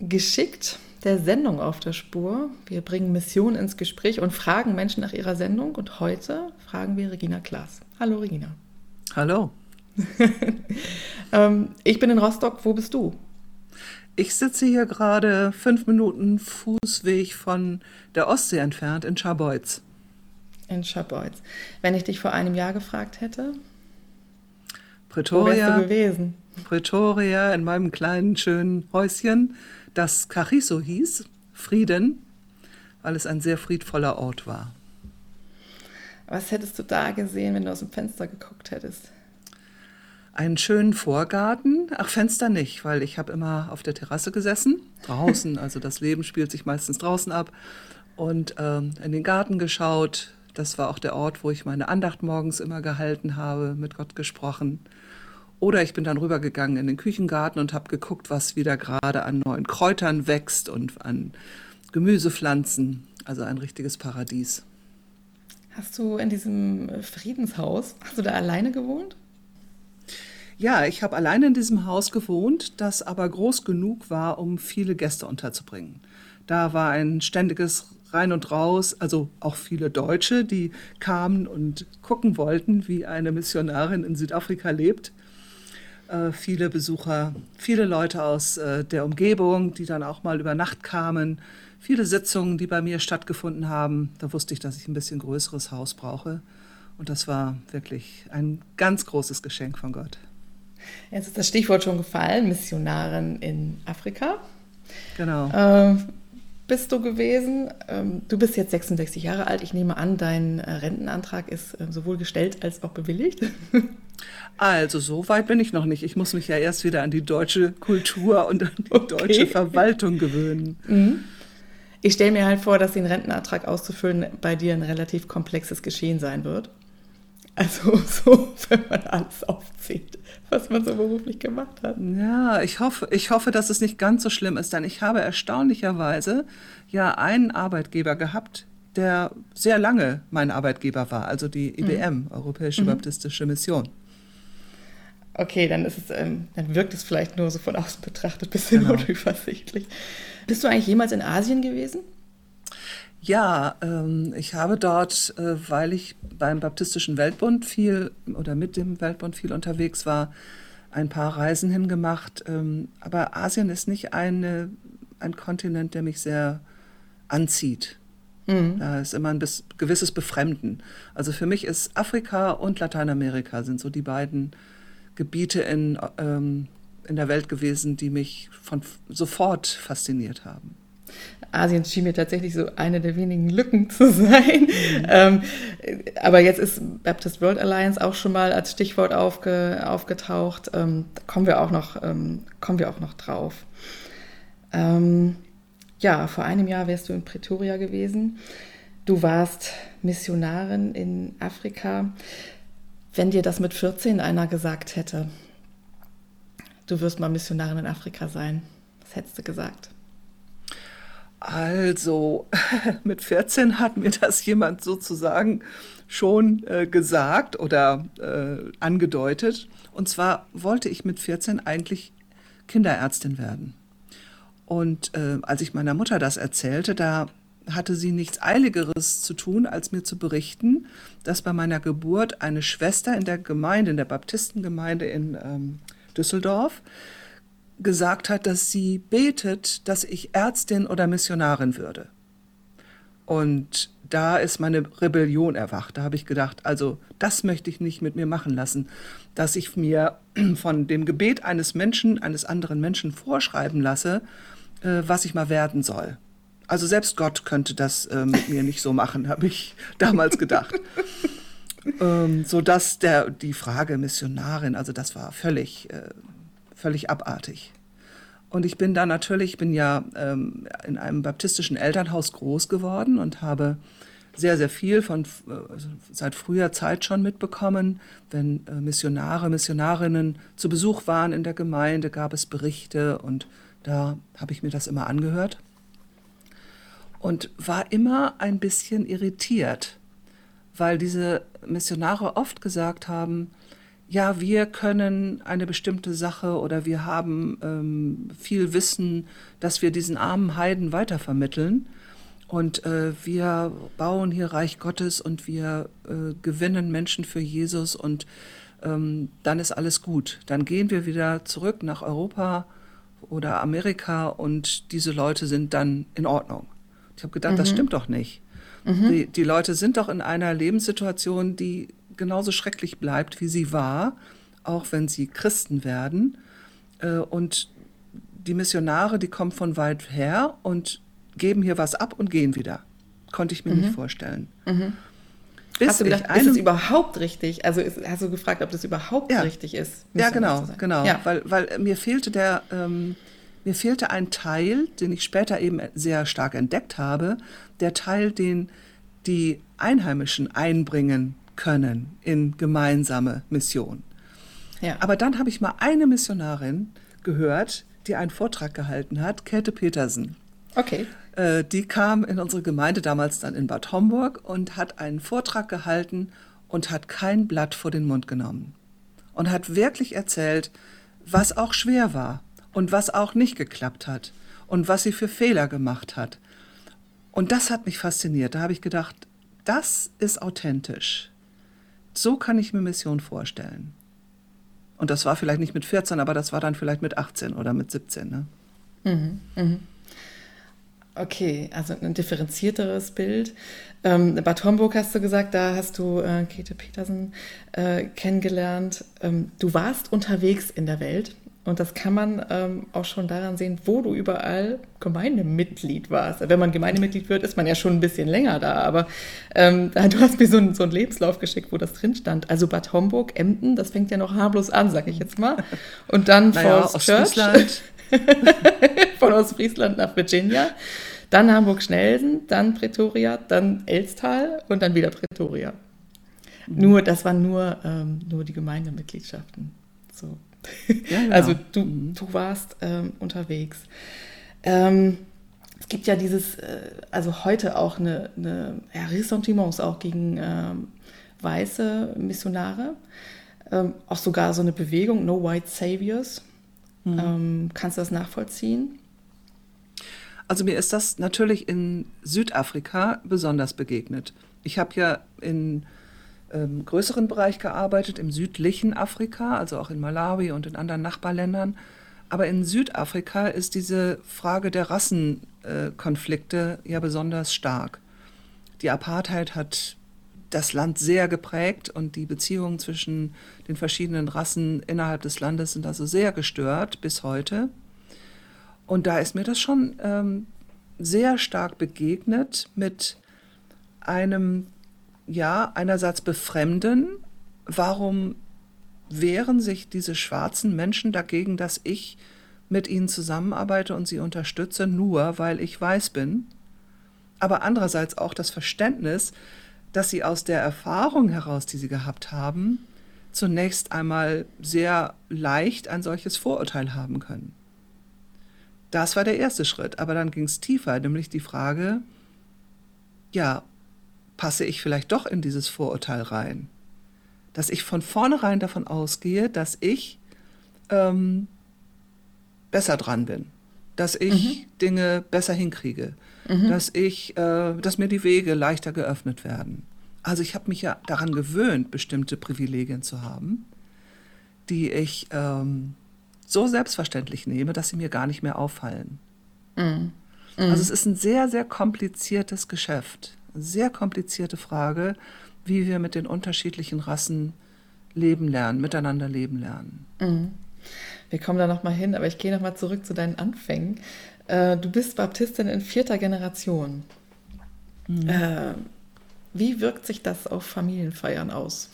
geschickt der Sendung auf der Spur. Wir bringen Missionen ins Gespräch und fragen Menschen nach ihrer Sendung. Und heute fragen wir Regina Klaas. Hallo Regina. Hallo. ähm, ich bin in Rostock. Wo bist du? Ich sitze hier gerade fünf Minuten Fußweg von der Ostsee entfernt in Scharbeutz. In Scharbeutz. Wenn ich dich vor einem Jahr gefragt hätte, Pretoria, wo wärst du gewesen? Pretoria in meinem kleinen schönen Häuschen, das Carrizo hieß, Frieden, weil es ein sehr friedvoller Ort war. Was hättest du da gesehen, wenn du aus dem Fenster geguckt hättest? Einen schönen Vorgarten, ach Fenster nicht, weil ich habe immer auf der Terrasse gesessen, draußen, also das Leben spielt sich meistens draußen ab und ähm, in den Garten geschaut. Das war auch der Ort, wo ich meine Andacht morgens immer gehalten habe, mit Gott gesprochen. Oder ich bin dann rübergegangen in den Küchengarten und habe geguckt, was wieder gerade an neuen Kräutern wächst und an Gemüsepflanzen. Also ein richtiges Paradies. Hast du in diesem Friedenshaus, hast du da alleine gewohnt? Ja, ich habe alleine in diesem Haus gewohnt, das aber groß genug war, um viele Gäste unterzubringen. Da war ein ständiges Rein und Raus, also auch viele Deutsche, die kamen und gucken wollten, wie eine Missionarin in Südafrika lebt. Äh, viele Besucher, viele Leute aus äh, der Umgebung, die dann auch mal über Nacht kamen, viele Sitzungen, die bei mir stattgefunden haben. Da wusste ich, dass ich ein bisschen größeres Haus brauche. Und das war wirklich ein ganz großes Geschenk von Gott. Jetzt ist das Stichwort schon gefallen, Missionarin in Afrika. Genau. Ähm, bist du gewesen? Ähm, du bist jetzt 66 Jahre alt. Ich nehme an, dein äh, Rentenantrag ist äh, sowohl gestellt als auch bewilligt. Also, so weit bin ich noch nicht. Ich muss mich ja erst wieder an die deutsche Kultur und an die okay. deutsche Verwaltung gewöhnen. Mhm. Ich stelle mir halt vor, dass den Rentenantrag auszufüllen bei dir ein relativ komplexes Geschehen sein wird. Also so, wenn man alles aufzählt, was man so beruflich gemacht hat. Ja, ich hoffe, ich hoffe, dass es nicht ganz so schlimm ist, denn ich habe erstaunlicherweise ja einen Arbeitgeber gehabt, der sehr lange mein Arbeitgeber war, also die IBM, mhm. Europäische mhm. Baptistische Mission. Okay, dann ist es, ähm, dann wirkt es vielleicht nur so von außen betrachtet ein bisschen genau. unübersichtlich. Bist du eigentlich jemals in Asien gewesen? Ja, ähm, ich habe dort, äh, weil ich beim Baptistischen Weltbund viel oder mit dem Weltbund viel unterwegs war, ein paar Reisen hingemacht. Ähm, aber Asien ist nicht eine, ein Kontinent, der mich sehr anzieht. Mhm. Da ist immer ein bis, gewisses Befremden. Also für mich ist Afrika und Lateinamerika sind so die beiden Gebiete in, ähm, in der Welt gewesen, die mich von sofort fasziniert haben. Asien schien mir tatsächlich so eine der wenigen Lücken zu sein. Mhm. Ähm, aber jetzt ist Baptist World Alliance auch schon mal als Stichwort aufge, aufgetaucht. Ähm, da kommen wir auch noch, ähm, kommen wir auch noch drauf. Ähm, ja, vor einem Jahr wärst du in Pretoria gewesen. Du warst Missionarin in Afrika. Wenn dir das mit 14 einer gesagt hätte, du wirst mal Missionarin in Afrika sein, was hättest du gesagt? Also, mit 14 hat mir das jemand sozusagen schon äh, gesagt oder äh, angedeutet. Und zwar wollte ich mit 14 eigentlich Kinderärztin werden. Und äh, als ich meiner Mutter das erzählte, da hatte sie nichts Eiligeres zu tun, als mir zu berichten, dass bei meiner Geburt eine Schwester in der Gemeinde, in der Baptistengemeinde in ähm, Düsseldorf, gesagt hat, dass sie betet, dass ich Ärztin oder Missionarin würde. Und da ist meine Rebellion erwacht. Da habe ich gedacht, also das möchte ich nicht mit mir machen lassen, dass ich mir von dem Gebet eines Menschen, eines anderen Menschen vorschreiben lasse, äh, was ich mal werden soll. Also selbst Gott könnte das äh, mit mir nicht so machen, habe ich damals gedacht. ähm, so dass der die Frage Missionarin, also das war völlig, äh, völlig abartig. Und ich bin da natürlich, ich bin ja ähm, in einem baptistischen Elternhaus groß geworden und habe sehr, sehr viel von äh, seit früher Zeit schon mitbekommen. Wenn äh, Missionare, Missionarinnen zu Besuch waren in der Gemeinde, gab es Berichte und da habe ich mir das immer angehört und war immer ein bisschen irritiert, weil diese Missionare oft gesagt haben, ja, wir können eine bestimmte Sache oder wir haben ähm, viel Wissen, dass wir diesen armen Heiden weitervermitteln. Und äh, wir bauen hier Reich Gottes und wir äh, gewinnen Menschen für Jesus und ähm, dann ist alles gut. Dann gehen wir wieder zurück nach Europa oder Amerika und diese Leute sind dann in Ordnung. Ich habe gedacht, mhm. das stimmt doch nicht. Mhm. Die, die Leute sind doch in einer Lebenssituation, die genauso schrecklich bleibt, wie sie war, auch wenn sie Christen werden. Äh, und die Missionare, die kommen von weit her und geben hier was ab und gehen wieder. Konnte ich mir mhm. nicht vorstellen. Mhm. hast du gedacht, ist es überhaupt richtig? Also ist, hast du gefragt, ob das überhaupt ja. richtig ist? Ja, genau, genau. Ja. Weil, weil mir fehlte der, ähm, mir fehlte ein Teil, den ich später eben sehr stark entdeckt habe, der Teil, den die Einheimischen einbringen können in gemeinsame Mission. Ja. Aber dann habe ich mal eine Missionarin gehört, die einen Vortrag gehalten hat, Käthe Petersen. Okay. Äh, die kam in unsere Gemeinde damals dann in Bad Homburg und hat einen Vortrag gehalten und hat kein Blatt vor den Mund genommen. Und hat wirklich erzählt, was auch schwer war und was auch nicht geklappt hat und was sie für Fehler gemacht hat. Und das hat mich fasziniert. Da habe ich gedacht, das ist authentisch. So kann ich mir Mission vorstellen. Und das war vielleicht nicht mit 14, aber das war dann vielleicht mit 18 oder mit 17. Ne? Mhm, mhm. Okay, also ein differenzierteres Bild. Ähm, Bad Homburg hast du gesagt, da hast du äh, Käthe Petersen äh, kennengelernt. Ähm, du warst unterwegs in der Welt und das kann man ähm, auch schon daran sehen, wo du überall Gemeindemitglied warst. Wenn man Gemeindemitglied wird, ist man ja schon ein bisschen länger da. Aber ähm, du hast mir so, ein, so einen Lebenslauf geschickt, wo das drin stand. Also Bad Homburg, Emden, das fängt ja noch harmlos an, sag ich jetzt mal. Und dann naja, Falls Church. von Ostfriesland nach Virginia. Dann Hamburg-Schnelsen, dann Pretoria, dann Elstal und dann wieder Pretoria. Mhm. Nur, das waren nur, ähm, nur die Gemeindemitgliedschaften. So. Ja, genau. Also du, mhm. du warst ähm, unterwegs. Ähm, es gibt ja dieses, äh, also heute auch eine, eine ja, Ressentiments auch gegen ähm, weiße Missionare. Ähm, auch sogar so eine Bewegung, No White Saviors. Mhm. Ähm, kannst du das nachvollziehen? Also mir ist das natürlich in Südafrika besonders begegnet. Ich habe ja in ähm, größeren Bereich gearbeitet, im südlichen Afrika, also auch in Malawi und in anderen Nachbarländern. Aber in Südafrika ist diese Frage der Rassenkonflikte äh, ja besonders stark. Die Apartheid hat das Land sehr geprägt und die Beziehungen zwischen den verschiedenen Rassen innerhalb des Landes sind also sehr gestört bis heute. Und da ist mir das schon ähm, sehr stark begegnet mit einem ja, einerseits befremden, warum wehren sich diese schwarzen Menschen dagegen, dass ich mit ihnen zusammenarbeite und sie unterstütze, nur weil ich weiß bin. Aber andererseits auch das Verständnis, dass sie aus der Erfahrung heraus, die sie gehabt haben, zunächst einmal sehr leicht ein solches Vorurteil haben können. Das war der erste Schritt, aber dann ging es tiefer, nämlich die Frage, ja, passe ich vielleicht doch in dieses Vorurteil rein. Dass ich von vornherein davon ausgehe, dass ich ähm, besser dran bin, dass ich mhm. Dinge besser hinkriege, mhm. dass ich, äh, dass mir die Wege leichter geöffnet werden. Also ich habe mich ja daran gewöhnt, bestimmte Privilegien zu haben, die ich ähm, so selbstverständlich nehme, dass sie mir gar nicht mehr auffallen. Mhm. Also es ist ein sehr, sehr kompliziertes Geschäft sehr komplizierte Frage, wie wir mit den unterschiedlichen Rassen leben lernen, miteinander leben lernen. Mhm. Wir kommen da nochmal hin, aber ich gehe nochmal zurück zu deinen Anfängen. Äh, du bist Baptistin in vierter Generation. Mhm. Äh, wie wirkt sich das auf Familienfeiern aus?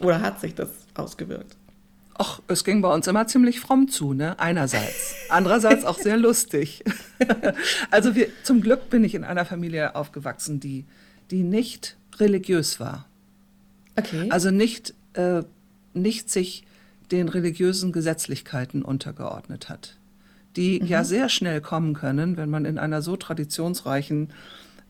Oder hat sich das ausgewirkt? Ach, es ging bei uns immer ziemlich fromm zu, ne? Einerseits. Andererseits auch sehr lustig. also wir, zum Glück bin ich in einer Familie aufgewachsen, die, die nicht religiös war. Okay. Also nicht, äh, nicht sich den religiösen Gesetzlichkeiten untergeordnet hat. Die mhm. ja sehr schnell kommen können, wenn man in einer so traditionsreichen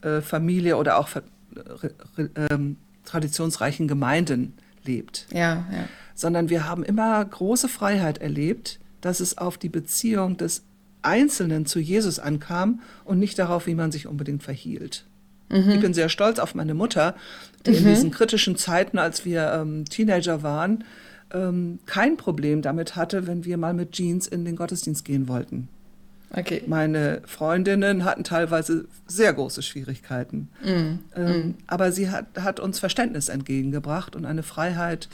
äh, Familie oder auch äh, äh, traditionsreichen Gemeinden lebt. Ja, ja. Sondern wir haben immer große Freiheit erlebt, dass es auf die Beziehung des Einzelnen zu Jesus ankam und nicht darauf, wie man sich unbedingt verhielt. Mhm. Ich bin sehr stolz auf meine Mutter, die mhm. in diesen kritischen Zeiten, als wir ähm, Teenager waren, ähm, kein Problem damit hatte, wenn wir mal mit Jeans in den Gottesdienst gehen wollten. Okay. Meine Freundinnen hatten teilweise sehr große Schwierigkeiten. Mm, ähm, mm. Aber sie hat, hat, uns Verständnis entgegengebracht und eine Freiheit,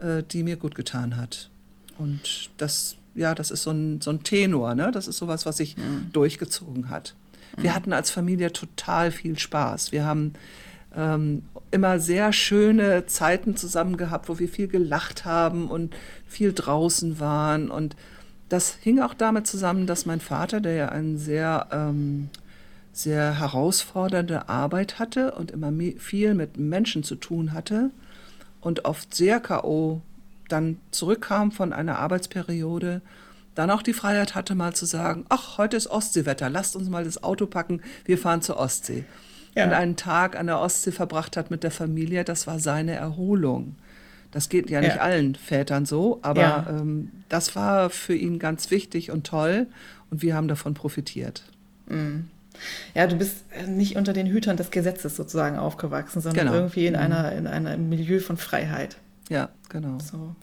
äh, die mir gut getan hat. Und das, ja, das ist so ein, so ein Tenor, ne? Das ist sowas, was sich mm. durchgezogen hat. Wir hatten als Familie total viel Spaß. Wir haben ähm, immer sehr schöne Zeiten zusammen gehabt, wo wir viel gelacht haben und viel draußen waren und das hing auch damit zusammen, dass mein Vater, der ja eine sehr, ähm, sehr herausfordernde Arbeit hatte und immer viel mit Menschen zu tun hatte und oft sehr K.O. dann zurückkam von einer Arbeitsperiode, dann auch die Freiheit hatte, mal zu sagen, ach, heute ist Ostseewetter, lasst uns mal das Auto packen, wir fahren zur Ostsee. Ja. Und einen Tag an der Ostsee verbracht hat mit der Familie, das war seine Erholung. Das geht ja nicht ja. allen Vätern so, aber ja. ähm, das war für ihn ganz wichtig und toll und wir haben davon profitiert. Mhm. Ja, du bist nicht unter den Hütern des Gesetzes sozusagen aufgewachsen, sondern genau. irgendwie in, mhm. einer, in einem Milieu von Freiheit. Ja, genau. So.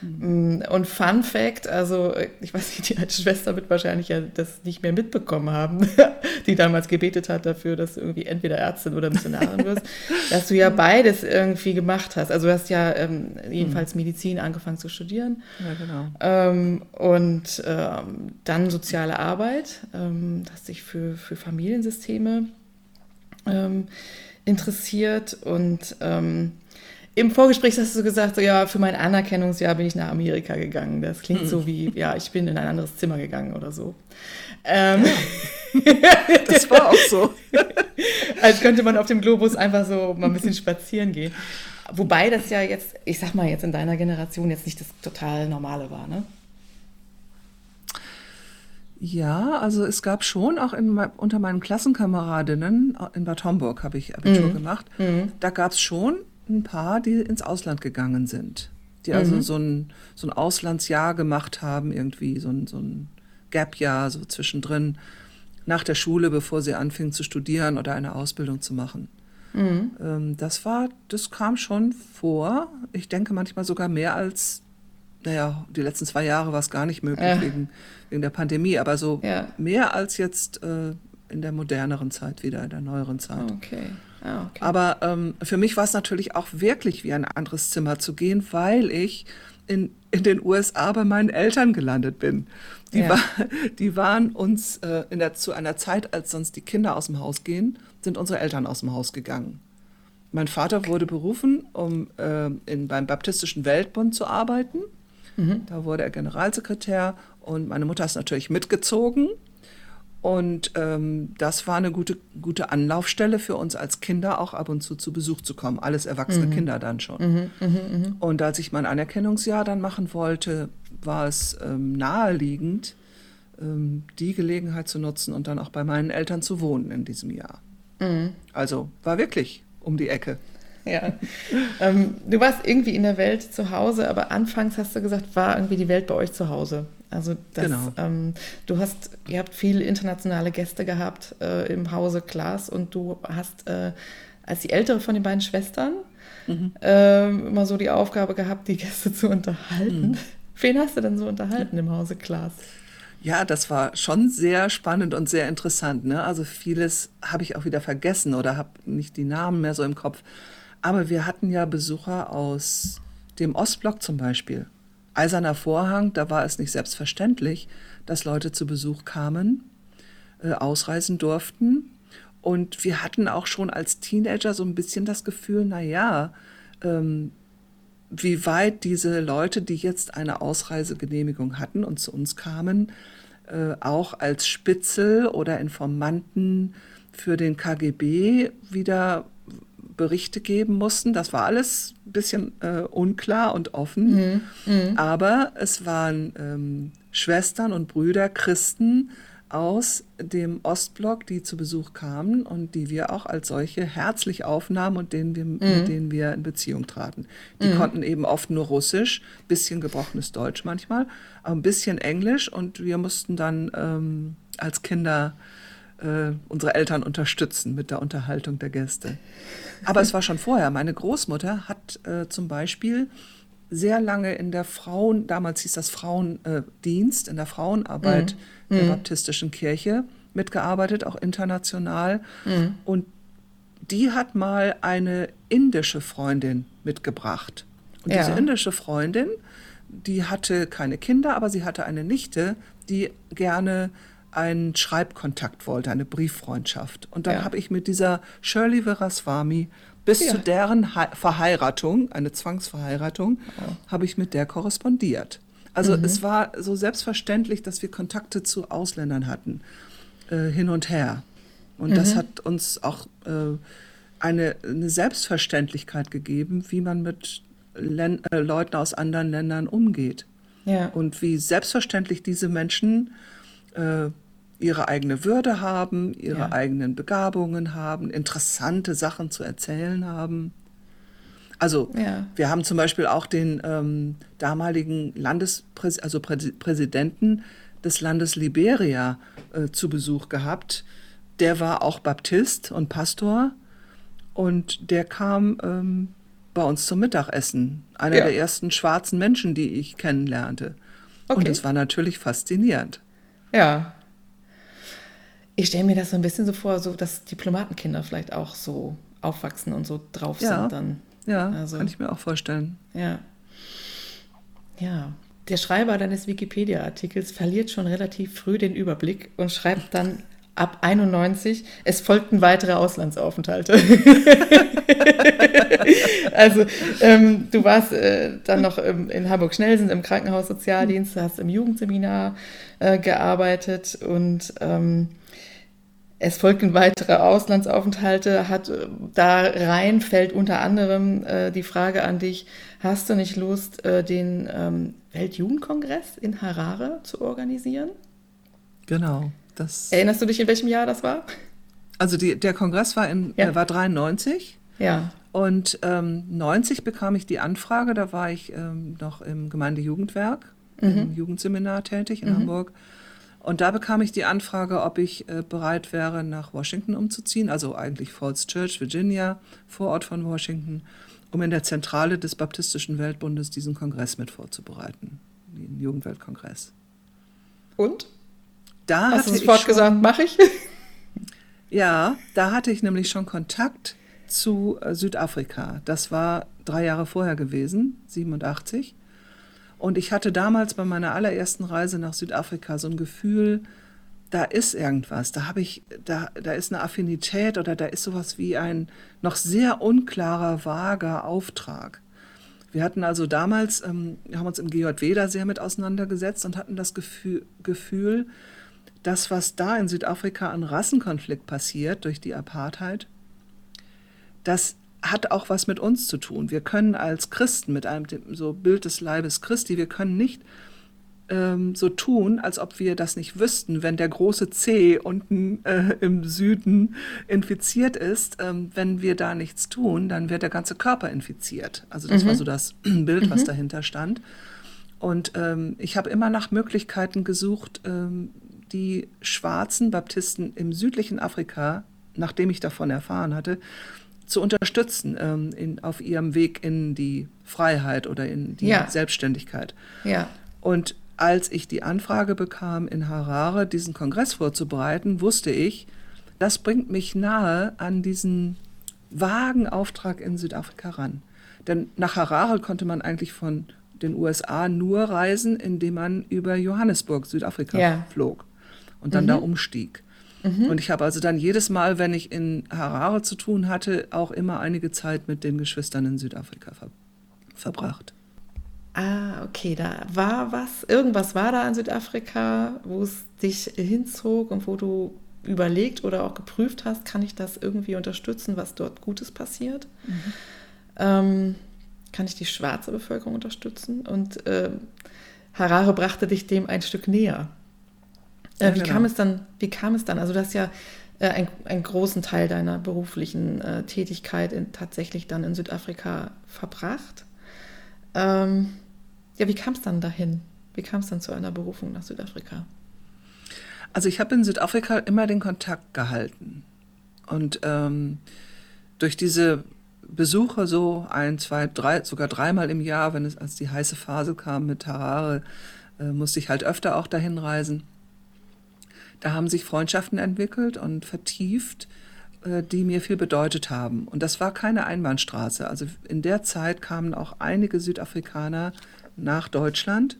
Mhm. Und Fun Fact, also ich weiß nicht, die alte Schwester wird wahrscheinlich ja das nicht mehr mitbekommen haben, die damals gebetet hat dafür, dass du irgendwie entweder Ärztin oder Missionarin wirst, dass du ja beides irgendwie gemacht hast. Also du hast ja ähm, jedenfalls mhm. Medizin angefangen zu studieren. Ja, genau. Ähm, und ähm, dann soziale Arbeit, ähm, hast dich für, für Familiensysteme ähm, interessiert und ähm, im Vorgespräch hast du gesagt, so, ja, für mein Anerkennungsjahr bin ich nach Amerika gegangen. Das klingt so wie, ja, ich bin in ein anderes Zimmer gegangen oder so. Ähm, das war auch so. Als könnte man auf dem Globus einfach so mal ein bisschen spazieren gehen. Wobei das ja jetzt, ich sag mal jetzt in deiner Generation jetzt nicht das total Normale war, ne? Ja, also es gab schon auch in, unter meinen Klassenkameradinnen in Bad Homburg habe ich Abitur mhm. gemacht. Mhm. Da gab es schon ein paar, die ins Ausland gegangen sind. Die also mhm. so, ein, so ein Auslandsjahr gemacht haben, irgendwie so ein, so ein Gap-Jahr, so zwischendrin, nach der Schule, bevor sie anfingen zu studieren oder eine Ausbildung zu machen. Mhm. Ähm, das war, das kam schon vor. Ich denke manchmal sogar mehr als, naja, die letzten zwei Jahre war es gar nicht möglich ja. wegen, wegen der Pandemie, aber so ja. mehr als jetzt äh, in der moderneren Zeit wieder, in der neueren Zeit. Okay. Ah, okay. Aber ähm, für mich war es natürlich auch wirklich wie ein anderes Zimmer zu gehen, weil ich in, in den USA bei meinen Eltern gelandet bin. Die, ja. war, die waren uns äh, in der, zu einer Zeit, als sonst die Kinder aus dem Haus gehen, sind unsere Eltern aus dem Haus gegangen. Mein Vater wurde berufen, um äh, in, beim Baptistischen Weltbund zu arbeiten. Mhm. Da wurde er Generalsekretär und meine Mutter ist natürlich mitgezogen. Und ähm, das war eine gute, gute Anlaufstelle für uns als Kinder, auch ab und zu zu Besuch zu kommen. Alles erwachsene mhm. Kinder dann schon. Mhm, mh, mh. Und als ich mein Anerkennungsjahr dann machen wollte, war es ähm, naheliegend, ähm, die Gelegenheit zu nutzen und dann auch bei meinen Eltern zu wohnen in diesem Jahr. Mhm. Also war wirklich um die Ecke. Ja. ähm, du warst irgendwie in der Welt zu Hause, aber anfangs hast du gesagt, war irgendwie die Welt bei euch zu Hause. Also das, genau. ähm, du hast, ihr habt viele internationale Gäste gehabt äh, im Hause Klaas und du hast äh, als die ältere von den beiden Schwestern mhm. äh, immer so die Aufgabe gehabt, die Gäste zu unterhalten. Mhm. Wen hast du denn so unterhalten im Hause Klaas? Ja, das war schon sehr spannend und sehr interessant. Ne? Also vieles habe ich auch wieder vergessen oder habe nicht die Namen mehr so im Kopf. Aber wir hatten ja Besucher aus dem Ostblock zum Beispiel. Eiserner Vorhang, da war es nicht selbstverständlich, dass Leute zu Besuch kamen, äh, ausreisen durften. Und wir hatten auch schon als Teenager so ein bisschen das Gefühl, na ja, ähm, wie weit diese Leute, die jetzt eine Ausreisegenehmigung hatten und zu uns kamen, äh, auch als Spitzel oder Informanten für den KGB wieder Berichte geben mussten. Das war alles ein bisschen äh, unklar und offen. Mhm. Mhm. Aber es waren ähm, Schwestern und Brüder, Christen aus dem Ostblock, die zu Besuch kamen und die wir auch als solche herzlich aufnahmen und denen wir, mhm. mit denen wir in Beziehung traten. Die mhm. konnten eben oft nur Russisch, bisschen gebrochenes Deutsch manchmal, aber ein bisschen Englisch und wir mussten dann ähm, als Kinder äh, unsere Eltern unterstützen mit der Unterhaltung der Gäste. Aber es war schon vorher. Meine Großmutter hat äh, zum Beispiel sehr lange in der Frauen, damals hieß das Frauendienst, in der Frauenarbeit mhm. der mhm. baptistischen Kirche mitgearbeitet, auch international. Mhm. Und die hat mal eine indische Freundin mitgebracht. Und ja. diese indische Freundin, die hatte keine Kinder, aber sie hatte eine Nichte, die gerne einen Schreibkontakt wollte, eine Brieffreundschaft. Und dann ja. habe ich mit dieser Shirley Viraswamy bis ja. zu deren He Verheiratung, eine Zwangsverheiratung, oh. habe ich mit der korrespondiert. Also mhm. es war so selbstverständlich, dass wir Kontakte zu Ausländern hatten, äh, hin und her. Und mhm. das hat uns auch äh, eine, eine, Selbstverständlichkeit gegeben, wie man mit Len äh, Leuten aus anderen Ländern umgeht. Ja. Und wie selbstverständlich diese Menschen äh, ihre eigene Würde haben, ihre ja. eigenen Begabungen haben, interessante Sachen zu erzählen haben. Also ja. wir haben zum Beispiel auch den ähm, damaligen Landespräs also Prä Präsidenten des Landes Liberia äh, zu Besuch gehabt. Der war auch Baptist und Pastor und der kam ähm, bei uns zum Mittagessen. Einer ja. der ersten schwarzen Menschen, die ich kennenlernte. Okay. Und es war natürlich faszinierend. Ja, ich stelle mir das so ein bisschen so vor, so dass Diplomatenkinder vielleicht auch so aufwachsen und so drauf ja, sind dann. Ja, also, kann ich mir auch vorstellen. Ja. Ja. Der Schreiber deines Wikipedia-Artikels verliert schon relativ früh den Überblick und schreibt dann ab 91, es folgten weitere Auslandsaufenthalte. also ähm, du warst äh, dann noch im, in Hamburg-Schnellsen im Krankenhaus Sozialdienst, hast im Jugendseminar äh, gearbeitet und ähm, es folgten weitere Auslandsaufenthalte. Hat, äh, da rein fällt unter anderem äh, die Frage an dich, hast du nicht Lust, äh, den ähm, Weltjugendkongress in Harare zu organisieren? Genau. Das Erinnerst du dich, in welchem Jahr das war? Also die, der Kongress war, in, ja. war 93. Ja. Und ähm, 90 bekam ich die Anfrage, da war ich ähm, noch im Gemeindejugendwerk, mhm. im Jugendseminar tätig in mhm. Hamburg. Und da bekam ich die Anfrage, ob ich äh, bereit wäre, nach Washington umzuziehen, also eigentlich Falls Church, Virginia, Vorort von Washington, um in der Zentrale des Baptistischen Weltbundes diesen Kongress mit vorzubereiten, den Jugendweltkongress. Und? Da Hast du sofort gesagt, mache ich? ja, da hatte ich nämlich schon Kontakt zu äh, Südafrika. Das war drei Jahre vorher gewesen, 87. Und ich hatte damals bei meiner allerersten Reise nach Südafrika so ein Gefühl, da ist irgendwas, da habe ich, da, da ist eine Affinität oder da ist sowas wie ein noch sehr unklarer, vager Auftrag. Wir hatten also damals, ähm, wir haben uns im GJW da sehr mit auseinandergesetzt und hatten das Gefühl, Gefühl, das, was da in Südafrika an Rassenkonflikt passiert durch die Apartheid, das hat auch was mit uns zu tun. Wir können als Christen mit einem so Bild des Leibes Christi, wir können nicht ähm, so tun, als ob wir das nicht wüssten, wenn der große C unten äh, im Süden infiziert ist. Ähm, wenn wir da nichts tun, dann wird der ganze Körper infiziert. Also das mhm. war so das Bild, was mhm. dahinter stand. Und ähm, ich habe immer nach Möglichkeiten gesucht, ähm, die schwarzen Baptisten im südlichen Afrika, nachdem ich davon erfahren hatte, zu unterstützen ähm, in, auf ihrem Weg in die Freiheit oder in die ja. Selbstständigkeit. Ja. Und als ich die Anfrage bekam, in Harare diesen Kongress vorzubereiten, wusste ich, das bringt mich nahe an diesen vagen Auftrag in Südafrika ran. Denn nach Harare konnte man eigentlich von den USA nur reisen, indem man über Johannesburg, Südafrika, ja. flog und dann mhm. da umstieg. Mhm. Und ich habe also dann jedes Mal, wenn ich in Harare zu tun hatte, auch immer einige Zeit mit den Geschwistern in Südafrika ver verbracht. Ah, okay, da war was, irgendwas war da in Südafrika, wo es dich hinzog und wo du überlegt oder auch geprüft hast, kann ich das irgendwie unterstützen, was dort Gutes passiert? Mhm. Ähm, kann ich die schwarze Bevölkerung unterstützen? Und äh, Harare brachte dich dem ein Stück näher. Äh, wie, genau. kam es dann, wie kam es dann? Also du hast ja äh, ein, einen großen Teil deiner beruflichen äh, Tätigkeit in, tatsächlich dann in Südafrika verbracht. Ähm, ja, wie kam es dann dahin? Wie kam es dann zu einer Berufung nach Südafrika? Also ich habe in Südafrika immer den Kontakt gehalten. Und ähm, durch diese Besuche so ein, zwei, drei, sogar dreimal im Jahr, wenn es als die heiße Phase kam mit Harare, äh, musste ich halt öfter auch dahin reisen. Da haben sich Freundschaften entwickelt und vertieft, äh, die mir viel bedeutet haben. Und das war keine Einbahnstraße. Also in der Zeit kamen auch einige Südafrikaner nach Deutschland.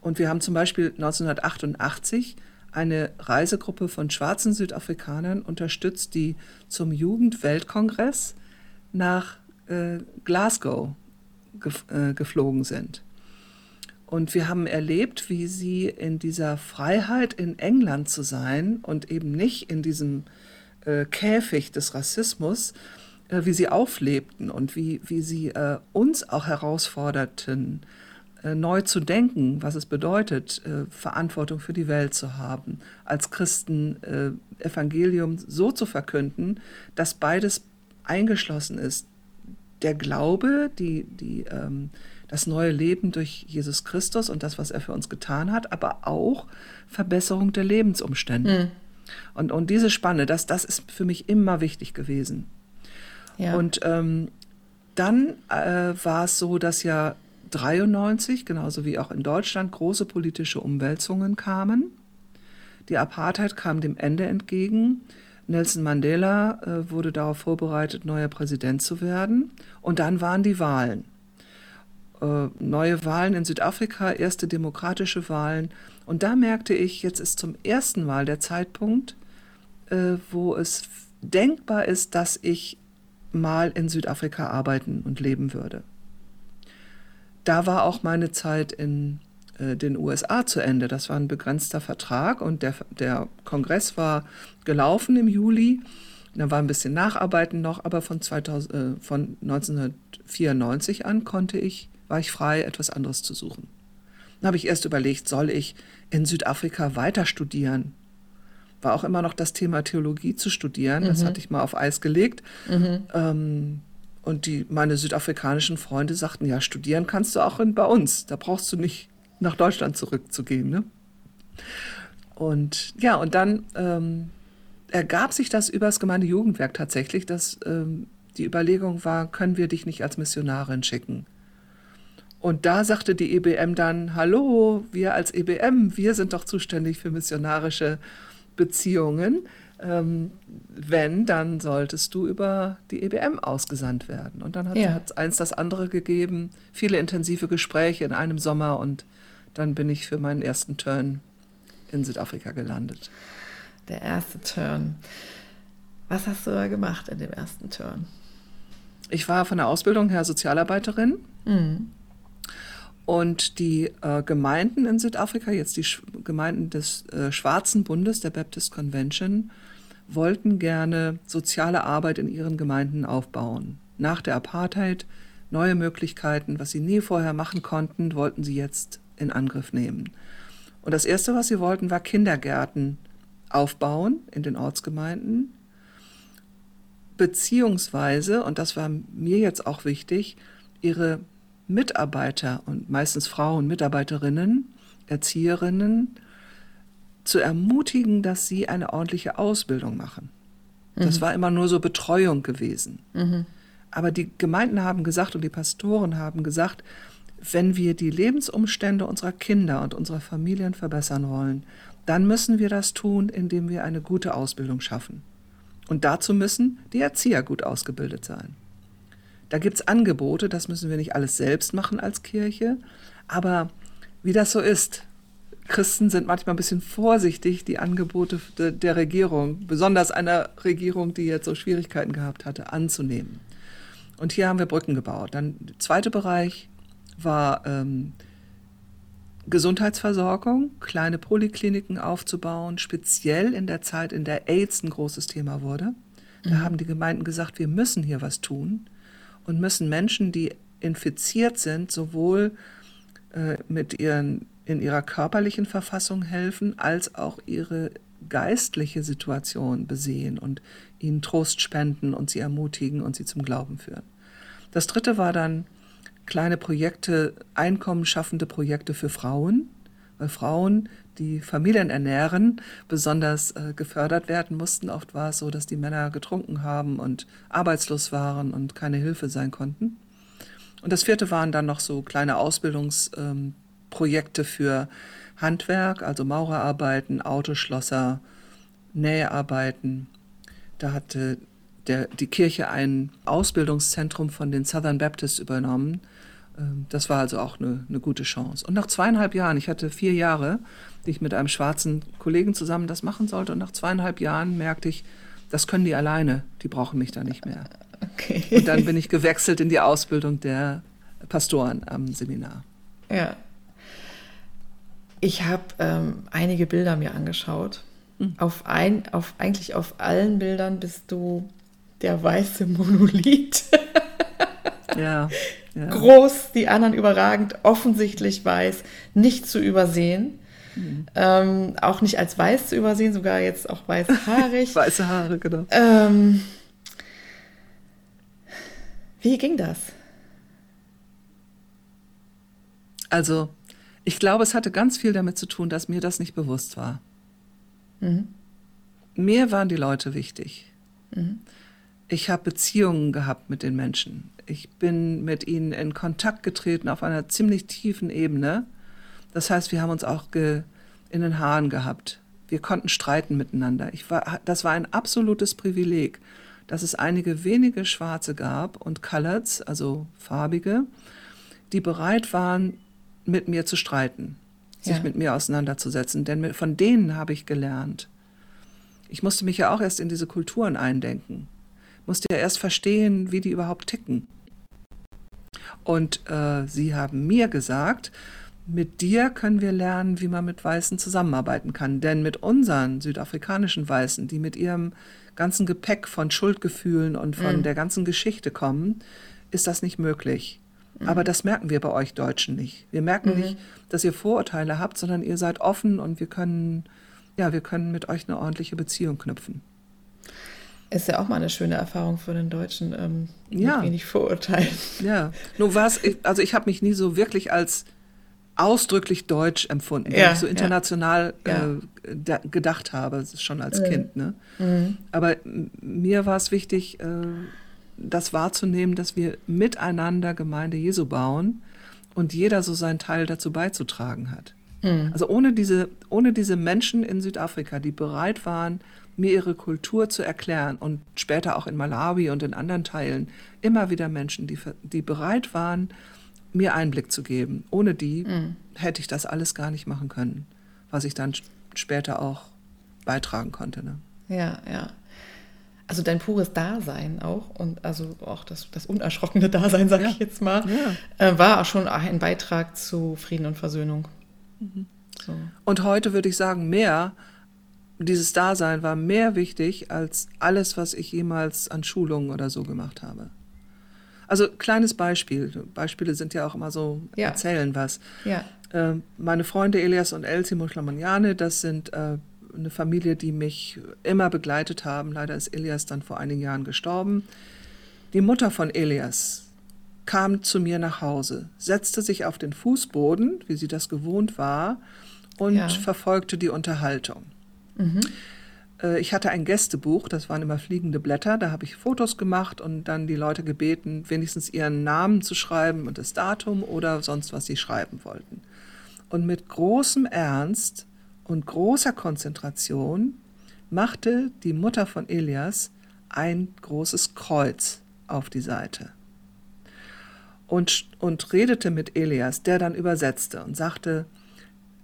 Und wir haben zum Beispiel 1988 eine Reisegruppe von schwarzen Südafrikanern unterstützt, die zum Jugendweltkongress nach äh, Glasgow gef äh, geflogen sind. Und wir haben erlebt, wie sie in dieser Freiheit in England zu sein und eben nicht in diesem äh, Käfig des Rassismus, äh, wie sie auflebten und wie, wie sie äh, uns auch herausforderten, äh, neu zu denken, was es bedeutet, äh, Verantwortung für die Welt zu haben, als Christen äh, Evangelium so zu verkünden, dass beides eingeschlossen ist. Der Glaube, die, die, ähm, das neue Leben durch Jesus Christus und das, was er für uns getan hat, aber auch Verbesserung der Lebensumstände. Mhm. Und, und diese Spanne, das, das ist für mich immer wichtig gewesen. Ja. Und ähm, dann äh, war es so, dass ja 93, genauso wie auch in Deutschland, große politische Umwälzungen kamen. Die Apartheid kam dem Ende entgegen. Nelson Mandela äh, wurde darauf vorbereitet, neuer Präsident zu werden. Und dann waren die Wahlen. Äh, neue Wahlen in Südafrika, erste demokratische Wahlen. Und da merkte ich, jetzt ist zum ersten Mal der Zeitpunkt, äh, wo es denkbar ist, dass ich mal in Südafrika arbeiten und leben würde da war auch meine Zeit in äh, den USA zu Ende. Das war ein begrenzter Vertrag und der, der Kongress war gelaufen im Juli. Da war ein bisschen Nacharbeiten noch, aber von, 2000, äh, von 1994 an konnte ich, war ich frei, etwas anderes zu suchen. Dann habe ich erst überlegt, soll ich in Südafrika weiter studieren? War auch immer noch das Thema Theologie zu studieren. Mhm. Das hatte ich mal auf Eis gelegt. Mhm. Ähm, und die, meine südafrikanischen Freunde sagten, ja, studieren kannst du auch in, bei uns. Da brauchst du nicht nach Deutschland zurückzugehen. Ne? Und ja, und dann ähm, ergab sich das über das Gemeindejugendwerk tatsächlich, dass ähm, die Überlegung war, können wir dich nicht als Missionarin schicken? Und da sagte die EBM dann, hallo, wir als EBM, wir sind doch zuständig für missionarische Beziehungen ähm, wenn, dann solltest du über die EBM ausgesandt werden. Und dann hat ja. es eins das andere gegeben, viele intensive Gespräche in einem Sommer und dann bin ich für meinen ersten Turn in Südafrika gelandet. Der erste Turn. Was hast du da gemacht in dem ersten Turn? Ich war von der Ausbildung her Sozialarbeiterin. Mhm. Und die äh, Gemeinden in Südafrika, jetzt die Sch Gemeinden des äh, Schwarzen Bundes, der Baptist Convention, wollten gerne soziale Arbeit in ihren Gemeinden aufbauen. Nach der Apartheid neue Möglichkeiten, was sie nie vorher machen konnten, wollten sie jetzt in Angriff nehmen. Und das Erste, was sie wollten, war Kindergärten aufbauen in den Ortsgemeinden, beziehungsweise, und das war mir jetzt auch wichtig, ihre Mitarbeiter und meistens Frauen, Mitarbeiterinnen, Erzieherinnen zu ermutigen, dass sie eine ordentliche Ausbildung machen. Das mhm. war immer nur so Betreuung gewesen. Mhm. Aber die Gemeinden haben gesagt und die Pastoren haben gesagt, wenn wir die Lebensumstände unserer Kinder und unserer Familien verbessern wollen, dann müssen wir das tun, indem wir eine gute Ausbildung schaffen. Und dazu müssen die Erzieher gut ausgebildet sein. Da gibt es Angebote, das müssen wir nicht alles selbst machen als Kirche, aber wie das so ist, Christen sind manchmal ein bisschen vorsichtig, die Angebote der Regierung, besonders einer Regierung, die jetzt so Schwierigkeiten gehabt hatte, anzunehmen. Und hier haben wir Brücken gebaut. Dann der zweite Bereich war ähm, Gesundheitsversorgung, kleine Polikliniken aufzubauen, speziell in der Zeit, in der AIDS ein großes Thema wurde. Da mhm. haben die Gemeinden gesagt, wir müssen hier was tun und müssen Menschen, die infiziert sind, sowohl äh, mit ihren in ihrer körperlichen Verfassung helfen, als auch ihre geistliche Situation besehen und ihnen Trost spenden und sie ermutigen und sie zum Glauben führen. Das dritte war dann kleine Projekte, einkommensschaffende Projekte für Frauen, weil Frauen, die Familien ernähren, besonders äh, gefördert werden mussten. Oft war es so, dass die Männer getrunken haben und arbeitslos waren und keine Hilfe sein konnten. Und das vierte waren dann noch so kleine Ausbildungsprojekte ähm, für Handwerk, also Maurerarbeiten, Autoschlosser, Näharbeiten. Da hatte der, die Kirche ein Ausbildungszentrum von den Southern Baptists übernommen. Ähm, das war also auch eine, eine gute Chance. Und nach zweieinhalb Jahren, ich hatte vier Jahre, ich mit einem schwarzen Kollegen zusammen das machen sollte. Und nach zweieinhalb Jahren merkte ich, das können die alleine, die brauchen mich da nicht mehr. Okay. Und dann bin ich gewechselt in die Ausbildung der Pastoren am Seminar. Ja. Ich habe ähm, einige Bilder mir angeschaut. Mhm. Auf, ein, auf eigentlich auf allen Bildern bist du der weiße Monolith. ja, ja. Groß, die anderen überragend, offensichtlich weiß, nicht zu übersehen. Mhm. Ähm, auch nicht als weiß zu übersehen, sogar jetzt auch weißhaarig. Weiße Haare, genau. Ähm, wie ging das? Also, ich glaube, es hatte ganz viel damit zu tun, dass mir das nicht bewusst war. Mhm. Mir waren die Leute wichtig. Mhm. Ich habe Beziehungen gehabt mit den Menschen. Ich bin mit ihnen in Kontakt getreten auf einer ziemlich tiefen Ebene. Das heißt, wir haben uns auch in den Haaren gehabt. Wir konnten streiten miteinander. Ich war, das war ein absolutes Privileg, dass es einige wenige Schwarze gab und Coloreds, also Farbige, die bereit waren, mit mir zu streiten, sich ja. mit mir auseinanderzusetzen. Denn von denen habe ich gelernt. Ich musste mich ja auch erst in diese Kulturen eindenken musste ja erst verstehen, wie die überhaupt ticken. Und äh, sie haben mir gesagt, mit dir können wir lernen, wie man mit Weißen zusammenarbeiten kann. Denn mit unseren südafrikanischen Weißen, die mit ihrem ganzen Gepäck von Schuldgefühlen und von mhm. der ganzen Geschichte kommen, ist das nicht möglich. Mhm. Aber das merken wir bei euch Deutschen nicht. Wir merken mhm. nicht, dass ihr Vorurteile habt, sondern ihr seid offen und wir können, ja, wir können mit euch eine ordentliche Beziehung knüpfen. Ist ja auch mal eine schöne Erfahrung für den Deutschen, ähm, ja. wenig Vorurteilen. Ja, nur was, also ich habe mich nie so wirklich als ausdrücklich deutsch empfunden, ja, ich so international ja. äh, gedacht habe, schon als mhm. Kind. Ne? Mhm. Aber mir war es wichtig, äh, das wahrzunehmen, dass wir miteinander Gemeinde Jesu bauen und jeder so seinen Teil dazu beizutragen hat. Mhm. Also ohne diese, ohne diese Menschen in Südafrika, die bereit waren, mir ihre Kultur zu erklären und später auch in Malawi und in anderen Teilen immer wieder Menschen, die, die bereit waren, mir Einblick zu geben. Ohne die mhm. hätte ich das alles gar nicht machen können, was ich dann später auch beitragen konnte. Ne? Ja, ja. Also dein pures Dasein auch und also auch das, das unerschrockene Dasein, sage ja. ich jetzt mal, ja. äh, war auch schon ein Beitrag zu Frieden und Versöhnung. Mhm. So. Und heute würde ich sagen, mehr dieses Dasein war mehr wichtig als alles, was ich jemals an Schulungen oder so gemacht habe. Also kleines Beispiel. Beispiele sind ja auch immer so, ja. erzählen was. Ja. Äh, meine Freunde Elias und Elsie Muschlamaniane, das sind äh, eine Familie, die mich immer begleitet haben. Leider ist Elias dann vor einigen Jahren gestorben. Die Mutter von Elias kam zu mir nach Hause, setzte sich auf den Fußboden, wie sie das gewohnt war, und ja. verfolgte die Unterhaltung. Mhm. Ich hatte ein Gästebuch, das waren immer fliegende Blätter, da habe ich Fotos gemacht und dann die Leute gebeten, wenigstens ihren Namen zu schreiben und das Datum oder sonst was sie schreiben wollten. Und mit großem Ernst und großer Konzentration machte die Mutter von Elias ein großes Kreuz auf die Seite und, und redete mit Elias, der dann übersetzte und sagte,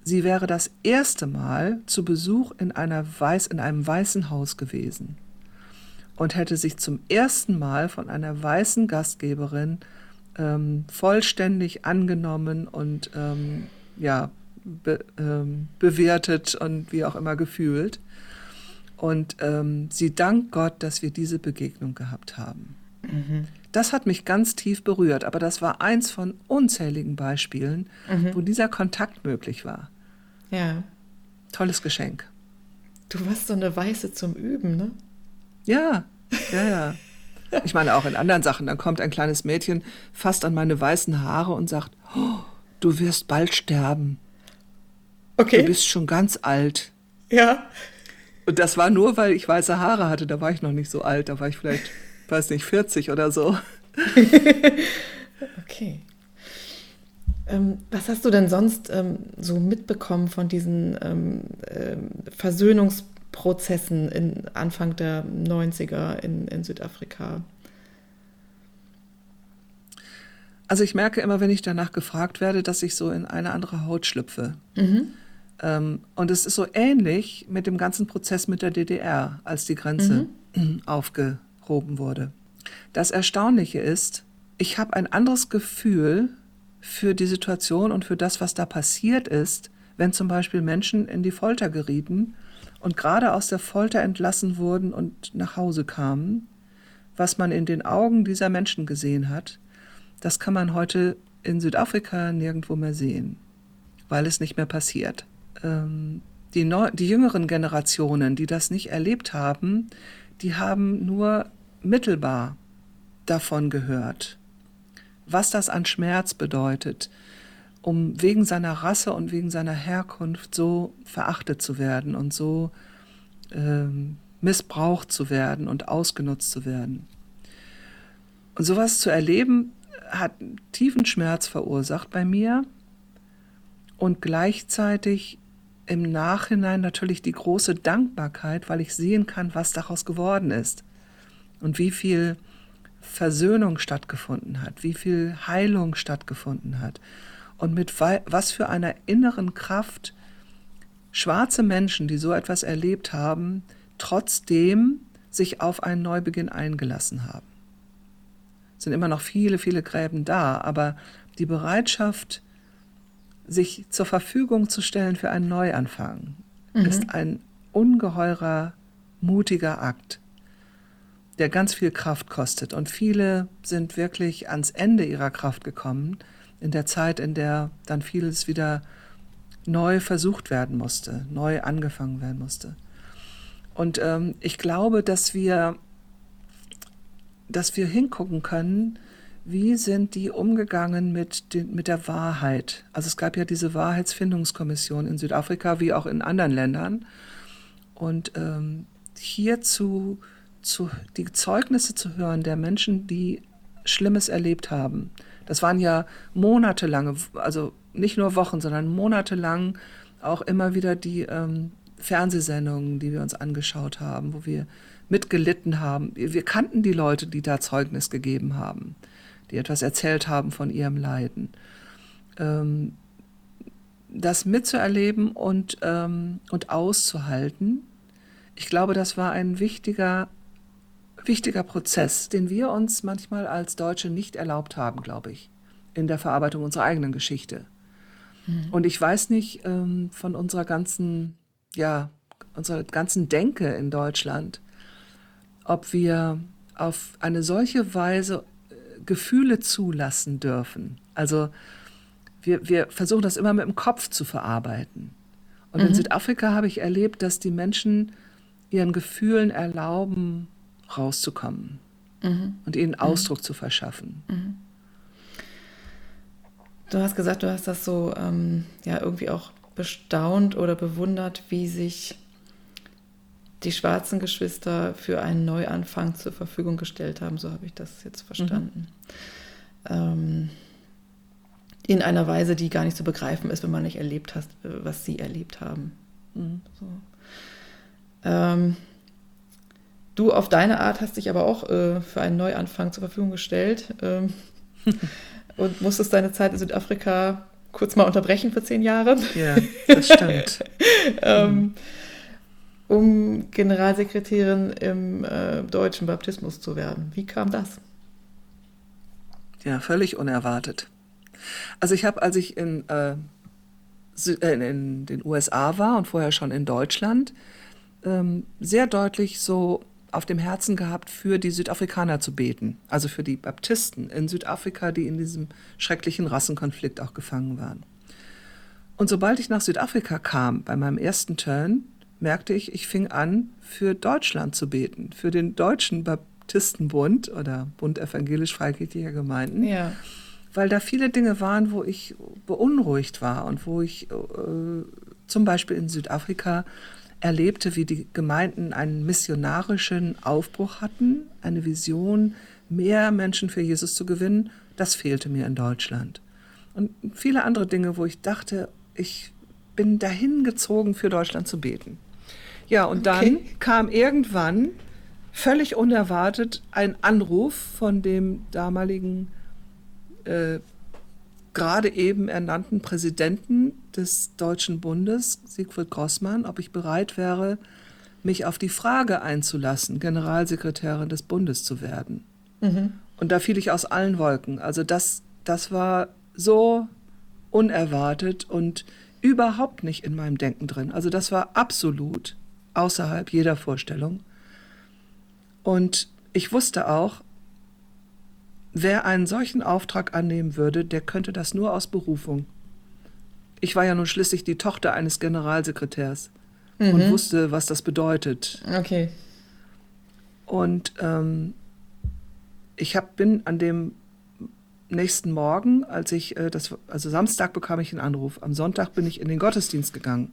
Sie wäre das erste Mal zu Besuch in, einer Weiß, in einem weißen Haus gewesen und hätte sich zum ersten Mal von einer weißen Gastgeberin ähm, vollständig angenommen und ähm, ja, be, ähm, bewertet und wie auch immer gefühlt. Und ähm, sie dankt Gott, dass wir diese Begegnung gehabt haben. Mhm. das hat mich ganz tief berührt. Aber das war eins von unzähligen Beispielen, mhm. wo dieser Kontakt möglich war. Ja. Tolles Geschenk. Du warst so eine Weiße zum Üben, ne? Ja, ja, ja. Ich meine auch in anderen Sachen. Dann kommt ein kleines Mädchen fast an meine weißen Haare und sagt, oh, du wirst bald sterben. Okay. Du bist schon ganz alt. Ja. Und das war nur, weil ich weiße Haare hatte. Da war ich noch nicht so alt. Da war ich vielleicht, weiß nicht, 40 oder so. okay. Ähm, was hast du denn sonst ähm, so mitbekommen von diesen ähm, ähm Versöhnungsprozessen in Anfang der 90er in, in Südafrika? Also ich merke immer, wenn ich danach gefragt werde, dass ich so in eine andere Haut schlüpfe. Mhm. Ähm, und es ist so ähnlich mit dem ganzen Prozess mit der DDR, als die Grenze mhm. aufgehoben wurde. Das Erstaunliche ist, ich habe ein anderes Gefühl für die Situation und für das, was da passiert ist, wenn zum Beispiel Menschen in die Folter gerieten und gerade aus der Folter entlassen wurden und nach Hause kamen, was man in den Augen dieser Menschen gesehen hat, das kann man heute in Südafrika nirgendwo mehr sehen, weil es nicht mehr passiert. Ähm, die, neu, die jüngeren Generationen, die das nicht erlebt haben, die haben nur mittelbar davon gehört, was das an Schmerz bedeutet, um wegen seiner Rasse und wegen seiner Herkunft so verachtet zu werden und so ähm, missbraucht zu werden und ausgenutzt zu werden. Und sowas zu erleben, hat tiefen Schmerz verursacht bei mir und gleichzeitig im Nachhinein natürlich die große Dankbarkeit, weil ich sehen kann, was daraus geworden ist und wie viel Versöhnung stattgefunden hat, wie viel Heilung stattgefunden hat und mit was für einer inneren Kraft schwarze Menschen, die so etwas erlebt haben, trotzdem sich auf einen Neubeginn eingelassen haben. Es sind immer noch viele, viele Gräben da, aber die Bereitschaft, sich zur Verfügung zu stellen für einen Neuanfang, mhm. ist ein ungeheurer, mutiger Akt, der ganz viel Kraft kostet. Und viele sind wirklich ans Ende ihrer Kraft gekommen, in der Zeit, in der dann vieles wieder neu versucht werden musste, neu angefangen werden musste. Und ähm, ich glaube, dass wir, dass wir hingucken können, wie sind die umgegangen mit, den, mit der Wahrheit? Also es gab ja diese Wahrheitsfindungskommission in Südafrika wie auch in anderen Ländern. Und ähm, hier zu, die Zeugnisse zu hören der Menschen, die Schlimmes erlebt haben. Das waren ja monatelange, also nicht nur Wochen, sondern monatelang auch immer wieder die ähm, Fernsehsendungen, die wir uns angeschaut haben, wo wir mitgelitten haben. Wir kannten die Leute, die da Zeugnis gegeben haben die etwas erzählt haben von ihrem Leiden. Ähm, das mitzuerleben und, ähm, und auszuhalten, ich glaube, das war ein wichtiger, wichtiger Prozess, den wir uns manchmal als Deutsche nicht erlaubt haben, glaube ich, in der Verarbeitung unserer eigenen Geschichte. Mhm. Und ich weiß nicht ähm, von unserer ganzen, ja, unserer ganzen Denke in Deutschland, ob wir auf eine solche Weise Gefühle zulassen dürfen. Also wir, wir versuchen das immer mit dem Kopf zu verarbeiten. Und mhm. in Südafrika habe ich erlebt, dass die Menschen ihren Gefühlen erlauben, rauszukommen mhm. und ihnen mhm. Ausdruck mhm. zu verschaffen. Mhm. Du hast gesagt, du hast das so ähm, ja irgendwie auch bestaunt oder bewundert, wie sich die schwarzen Geschwister für einen Neuanfang zur Verfügung gestellt haben, so habe ich das jetzt verstanden. Mhm. Ähm, in einer Weise, die gar nicht zu begreifen ist, wenn man nicht erlebt hat, was sie erlebt haben. Mhm. So. Ähm, du auf deine Art hast dich aber auch äh, für einen Neuanfang zur Verfügung gestellt ähm, und musstest deine Zeit in Südafrika kurz mal unterbrechen für zehn Jahre. Ja, das stimmt. ähm, mhm um Generalsekretärin im äh, Deutschen Baptismus zu werden. Wie kam das? Ja, völlig unerwartet. Also ich habe, als ich in, äh, in, in, den USA war und vorher schon in Deutschland, ähm, sehr deutlich so auf dem Herzen gehabt, für die Südafrikaner zu beten, also für die Baptisten in Südafrika, die in diesem schrecklichen Rassenkonflikt auch gefangen waren. Und sobald ich nach Südafrika kam, bei meinem ersten Turn, merkte ich, ich fing an, für Deutschland zu beten, für den deutschen Baptistenbund oder Bund evangelisch-freikirchlicher Gemeinden. Ja. Weil da viele Dinge waren, wo ich beunruhigt war und wo ich äh, zum Beispiel in Südafrika erlebte, wie die Gemeinden einen missionarischen Aufbruch hatten, eine Vision, mehr Menschen für Jesus zu gewinnen. Das fehlte mir in Deutschland. Und viele andere Dinge, wo ich dachte, ich bin dahin gezogen, für Deutschland zu beten. Ja, und dann okay. kam irgendwann völlig unerwartet ein Anruf von dem damaligen äh, gerade eben ernannten Präsidenten des Deutschen Bundes, Siegfried Grossmann, ob ich bereit wäre, mich auf die Frage einzulassen, Generalsekretärin des Bundes zu werden. Mhm. Und da fiel ich aus allen Wolken. Also das, das war so unerwartet und überhaupt nicht in meinem Denken drin. Also das war absolut außerhalb jeder Vorstellung. Und ich wusste auch, wer einen solchen Auftrag annehmen würde, der könnte das nur aus Berufung. Ich war ja nun schließlich die Tochter eines Generalsekretärs mhm. und wusste, was das bedeutet. Okay. Und ähm, ich hab, bin an dem nächsten Morgen, als ich äh, das, also Samstag bekam ich einen Anruf. Am Sonntag bin ich in den Gottesdienst gegangen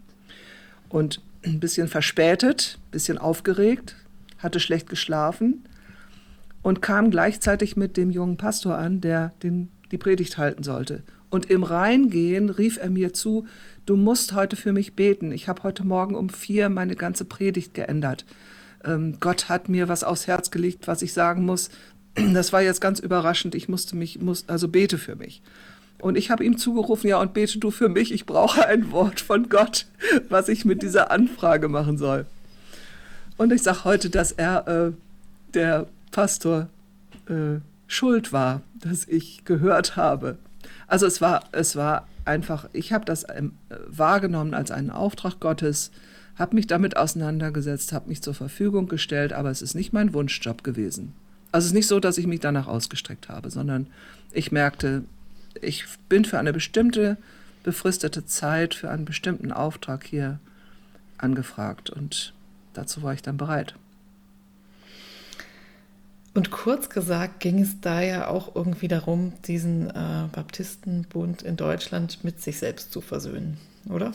und ein bisschen verspätet, ein bisschen aufgeregt, hatte schlecht geschlafen und kam gleichzeitig mit dem jungen Pastor an, der den, die Predigt halten sollte. Und im Reingehen rief er mir zu, du musst heute für mich beten. Ich habe heute Morgen um vier meine ganze Predigt geändert. Ähm, Gott hat mir was aufs Herz gelegt, was ich sagen muss. Das war jetzt ganz überraschend. Ich musste mich, muss, also bete für mich. Und ich habe ihm zugerufen, ja, und bete du für mich. Ich brauche ein Wort von Gott, was ich mit dieser Anfrage machen soll. Und ich sage heute, dass er, äh, der Pastor, äh, schuld war, dass ich gehört habe. Also es war, es war einfach, ich habe das ähm, wahrgenommen als einen Auftrag Gottes, habe mich damit auseinandergesetzt, habe mich zur Verfügung gestellt, aber es ist nicht mein Wunschjob gewesen. Also es ist nicht so, dass ich mich danach ausgestreckt habe, sondern ich merkte, ich bin für eine bestimmte befristete Zeit, für einen bestimmten Auftrag hier angefragt und dazu war ich dann bereit. Und kurz gesagt ging es da ja auch irgendwie darum, diesen äh, Baptistenbund in Deutschland mit sich selbst zu versöhnen, oder?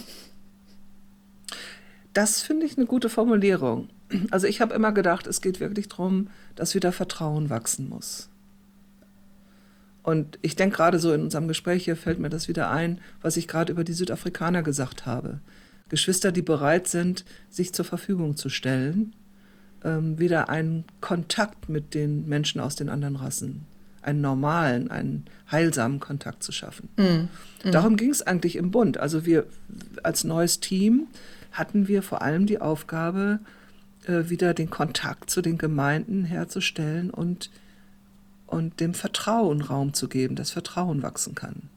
Das finde ich eine gute Formulierung. Also ich habe immer gedacht, es geht wirklich darum, dass wieder Vertrauen wachsen muss. Und ich denke gerade so in unserem Gespräch hier fällt mir das wieder ein, was ich gerade über die Südafrikaner gesagt habe. Geschwister, die bereit sind, sich zur Verfügung zu stellen, ähm, wieder einen Kontakt mit den Menschen aus den anderen Rassen, einen normalen, einen heilsamen Kontakt zu schaffen. Mm, mm. Darum ging es eigentlich im Bund. Also wir als neues Team hatten wir vor allem die Aufgabe, äh, wieder den Kontakt zu den Gemeinden herzustellen und, und dem Vertrauen Raum zu geben, dass Vertrauen wachsen kann.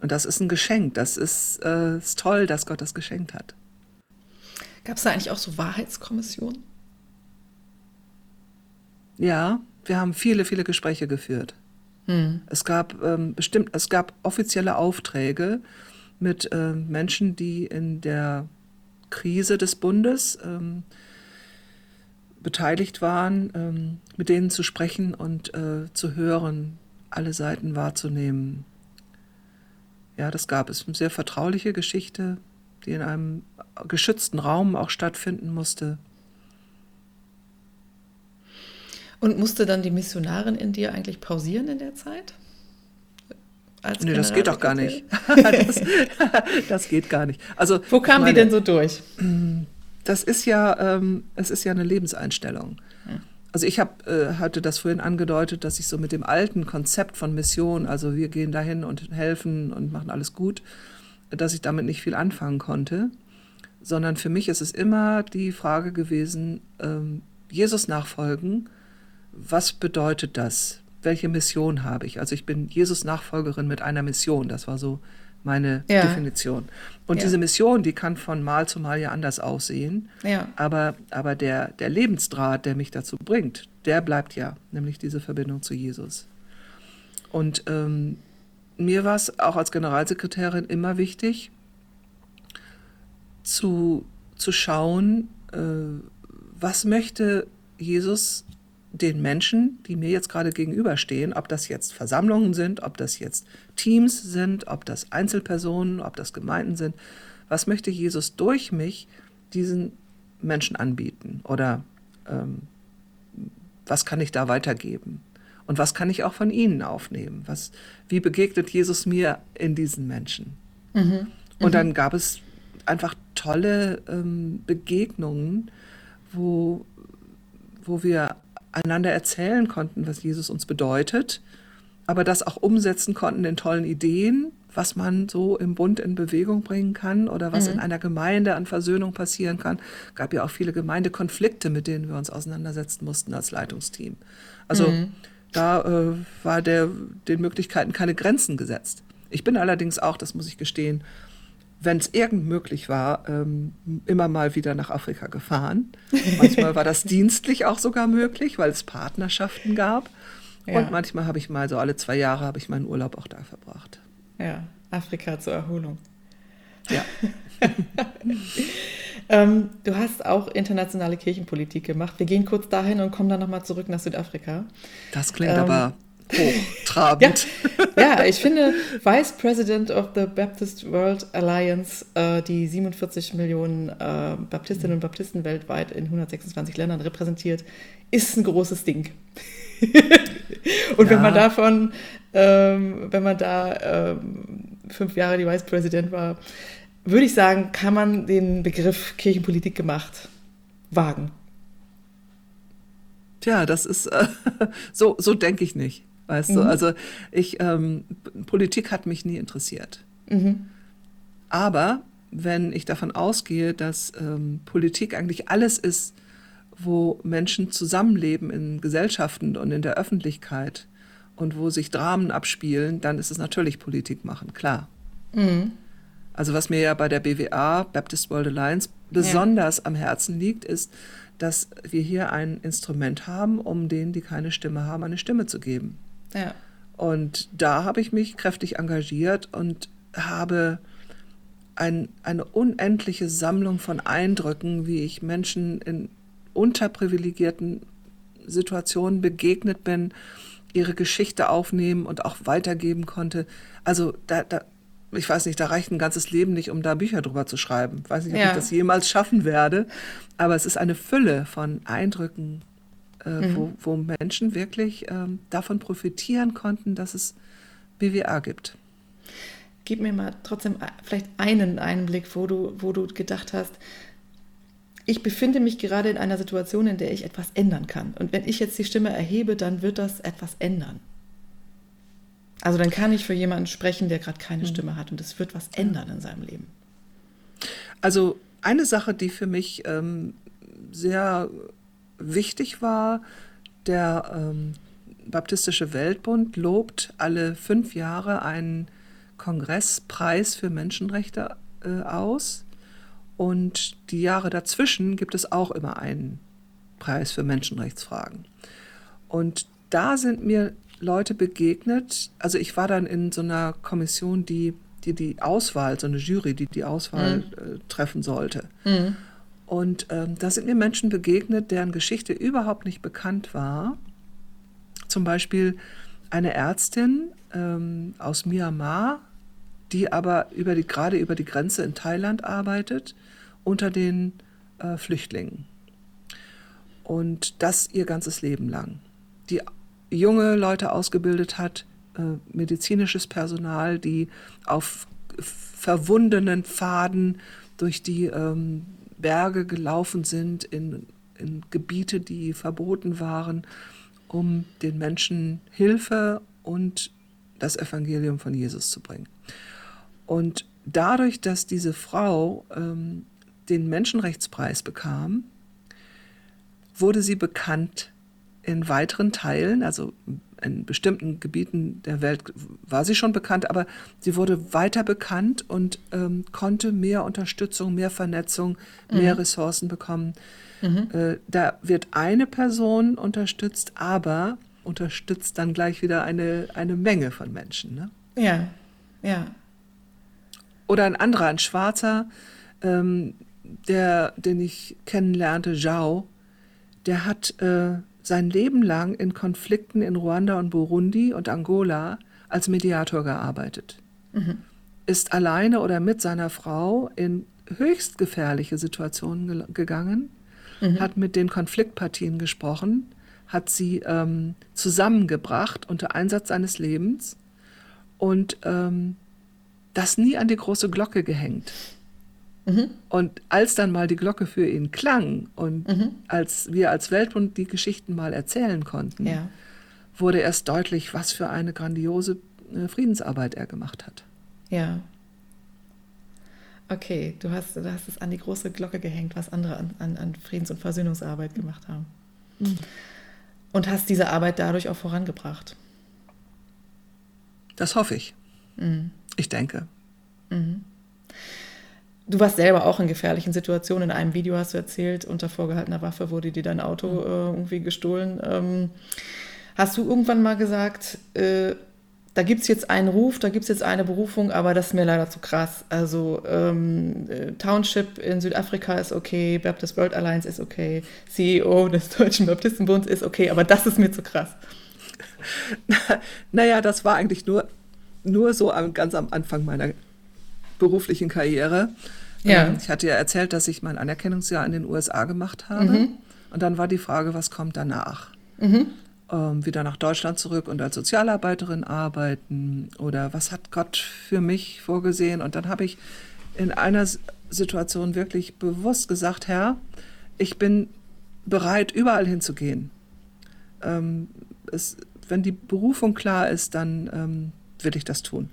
Und das ist ein Geschenk. Das ist, äh, ist toll, dass Gott das geschenkt hat. Gab es da eigentlich auch so Wahrheitskommissionen? Ja, wir haben viele, viele Gespräche geführt. Hm. Es gab ähm, bestimmt, es gab offizielle Aufträge mit äh, Menschen, die in der Krise des Bundes ähm, beteiligt waren, ähm, mit denen zu sprechen und äh, zu hören, alle Seiten wahrzunehmen. Ja, das gab es. Eine sehr vertrauliche Geschichte, die in einem geschützten Raum auch stattfinden musste. Und musste dann die Missionarin in dir eigentlich pausieren in der Zeit? Als nee, das geht doch gar nicht. das, das, geht gar nicht. Also, Wo kam meine, die denn so durch? Das ist ja, ähm, es ist ja eine Lebenseinstellung. Ja. Also ich hab, äh, hatte das vorhin angedeutet, dass ich so mit dem alten Konzept von Mission, also wir gehen dahin und helfen und machen alles gut, dass ich damit nicht viel anfangen konnte, sondern für mich ist es immer die Frage gewesen, ähm, Jesus nachfolgen, was bedeutet das? Welche Mission habe ich? Also ich bin Jesus Nachfolgerin mit einer Mission, das war so meine Ja. Definition. Und Ja. diese Mission, die kann von Mal zu Mal ja anders aussehen. Ja. Aber, aber der, der Lebensdraht, der mich dazu bringt, der bleibt ja, nämlich diese Verbindung zu Jesus. Und ähm, mir war es auch als Generalsekretärin immer wichtig, zu, zu schauen, äh, was möchte Jesus den Menschen, die mir jetzt gerade gegenüberstehen, ob das jetzt Versammlungen sind, ob das jetzt Teams sind, ob das Einzelpersonen, ob das Gemeinden sind, was möchte Jesus durch mich diesen Menschen anbieten? Oder ähm, was kann ich da weitergeben? Und was kann ich auch von ihnen aufnehmen? Was, wie begegnet Jesus mir in diesen Menschen? Und dann gab es einfach tolle ähm, Begegnungen, wo, wo wir einander erzählen konnten, was Jesus uns bedeutet, aber das auch umsetzen konnten in tollen Ideen, was man so im Bund in Bewegung bringen kann oder was in einer Gemeinde an Versöhnung passieren kann. Gab ja auch viele Gemeindekonflikte, mit denen wir uns auseinandersetzen mussten als Leitungsteam. Also da äh, war der, den Möglichkeiten keine Grenzen gesetzt. Ich bin allerdings auch, das muss ich gestehen, wenn es irgend möglich war, ähm, immer mal wieder nach Afrika gefahren. Manchmal war das dienstlich auch sogar möglich, weil es Partnerschaften gab. Ja. Und manchmal habe ich mal so alle zwei Jahre habe ich meinen Urlaub auch da verbracht. Ja. Afrika zur Erholung. Ja, Ähm, du hast auch internationale Kirchenpolitik gemacht. Wir gehen kurz dahin und kommen dann nochmal zurück nach Südafrika. das klingt Ähm, aber hochtrabend. ja, ich finde Vice President of the Baptist World Alliance, äh, die 47 Millionen äh, Baptistinnen und Baptisten weltweit in 126 Ländern repräsentiert, ist ein großes Ding. und wenn Ja. man davon, ähm, wenn man da ähm, fünf Jahre die Vice President war, würde ich sagen, kann man den Begriff Kirchenpolitik gemacht wagen. Tja, das ist äh, so, so denke ich nicht. Weißt du, also ich, ähm, Politik hat mich nie interessiert. Aber wenn ich davon ausgehe, dass ähm, Politik eigentlich alles ist, wo Menschen zusammenleben in Gesellschaften und in der Öffentlichkeit und wo sich Dramen abspielen, dann ist es natürlich Politik machen, klar. Also was mir ja bei der BWA, Baptist World Alliance, besonders am Herzen liegt, ist, dass wir hier ein Instrument haben, um denen, die keine Stimme haben, eine Stimme zu geben. Ja. Und da habe ich mich kräftig engagiert und habe ein, eine unendliche Sammlung von Eindrücken, wie ich Menschen in unterprivilegierten Situationen begegnet bin, ihre Geschichte aufnehmen und auch weitergeben konnte. Also da, da ich weiß nicht, da reicht ein ganzes Leben nicht, um da Bücher drüber zu schreiben. Ich weiß nicht, ob Ja. ich das jemals schaffen werde, aber es ist eine Fülle von Eindrücken, äh, wo, wo Menschen wirklich ähm, davon profitieren konnten, dass es BWA gibt. Gib mir mal trotzdem vielleicht einen Einblick, wo du, wo du gedacht hast, ich befinde mich gerade in einer Situation, in der ich etwas ändern kann. Und wenn ich jetzt die Stimme erhebe, dann wird das etwas ändern. Also dann kann ich für jemanden sprechen, der gerade keine Stimme hat und es wird was ändern in seinem Leben. Also eine Sache, die für mich ähm, sehr wichtig war, der ähm, Baptistische Weltbund lobt alle fünf Jahre einen Kongresspreis für Menschenrechte äh, aus. Und die Jahre dazwischen gibt es auch immer einen Preis für Menschenrechtsfragen. Und da sind mir Leute begegnet. Also ich war dann in so einer Kommission, die die, die Auswahl, so eine Jury, die die Auswahl äh, treffen sollte. Und ähm, da sind mir Menschen begegnet, deren Geschichte überhaupt nicht bekannt war. Zum Beispiel eine Ärztin ähm, aus Myanmar, die aber über die, gerade über die Grenze in Thailand arbeitet, unter den äh, Flüchtlingen. Und das ihr ganzes Leben lang. Die junge Leute ausgebildet hat, äh, medizinisches Personal, die auf verwundenen Pfaden durch die ähm, Berge gelaufen sind, in, in Gebiete, die verboten waren, um den Menschen Hilfe und das Evangelium von Jesus zu bringen. Und dadurch, dass diese Frau ähm, den Menschenrechtspreis bekam, wurde sie bekannt in weiteren Teilen, also in bestimmten Gebieten der Welt war sie schon bekannt, aber sie wurde weiter bekannt und ähm, konnte mehr Unterstützung, mehr Vernetzung, mehr mhm. Ressourcen bekommen. Mhm. Äh, da wird eine Person unterstützt, aber unterstützt dann gleich wieder eine, eine Menge von Menschen. Ne? Ja, ja. Oder ein anderer, ein Schwarzer, ähm, der, den ich kennenlernte, Zhao, der hat äh, sein Leben lang in Konflikten in Ruanda und Burundi und Angola als Mediator gearbeitet. Mhm. Ist alleine oder mit seiner Frau in höchst gefährliche Situationen ge gegangen, mhm. hat mit den Konfliktpartien gesprochen, hat sie ähm, zusammengebracht unter Einsatz seines Lebens und ähm, das nie an die große Glocke gehängt. Mhm. Und als dann mal die Glocke für ihn klang und mhm. als wir als Weltbund die Geschichten mal erzählen konnten, ja. wurde erst deutlich, was für eine grandiose äh, Friedensarbeit er gemacht hat. Ja. Okay, du hast, du hast es an die große Glocke gehängt, was andere an, an, an Friedens- und Versöhnungsarbeit gemacht haben. Mhm. Und hast diese Arbeit dadurch auch vorangebracht. Das hoffe ich. Mhm. Ich denke. Mhm. Du warst selber auch in gefährlichen Situationen. In einem Video hast du erzählt, unter vorgehaltener Waffe wurde dir dein Auto mhm. äh, irgendwie gestohlen. Ähm, hast du irgendwann mal gesagt, äh, da gibt es jetzt einen Ruf, da gibt es jetzt eine Berufung, aber das ist mir leider zu krass. Also ähm, äh, Township in Südafrika ist okay, Baptist World Alliance ist okay, CEO des Deutschen Baptistenbunds ist okay, aber das ist mir zu krass. naja, das war eigentlich nur, nur so am, ganz am Anfang meiner beruflichen Karriere. Ja. Ähm, ich hatte ja erzählt, dass ich mein Anerkennungsjahr in den USA gemacht habe. Mhm. Und dann war die Frage, was kommt danach? Mhm. Ähm, wieder nach Deutschland zurück und als Sozialarbeiterin arbeiten oder was hat Gott für mich vorgesehen? Und dann habe ich in einer Situation wirklich bewusst gesagt, Herr, ich bin bereit, überall hinzugehen. Ähm, es, wenn die Berufung klar ist, dann ähm, will ich das tun.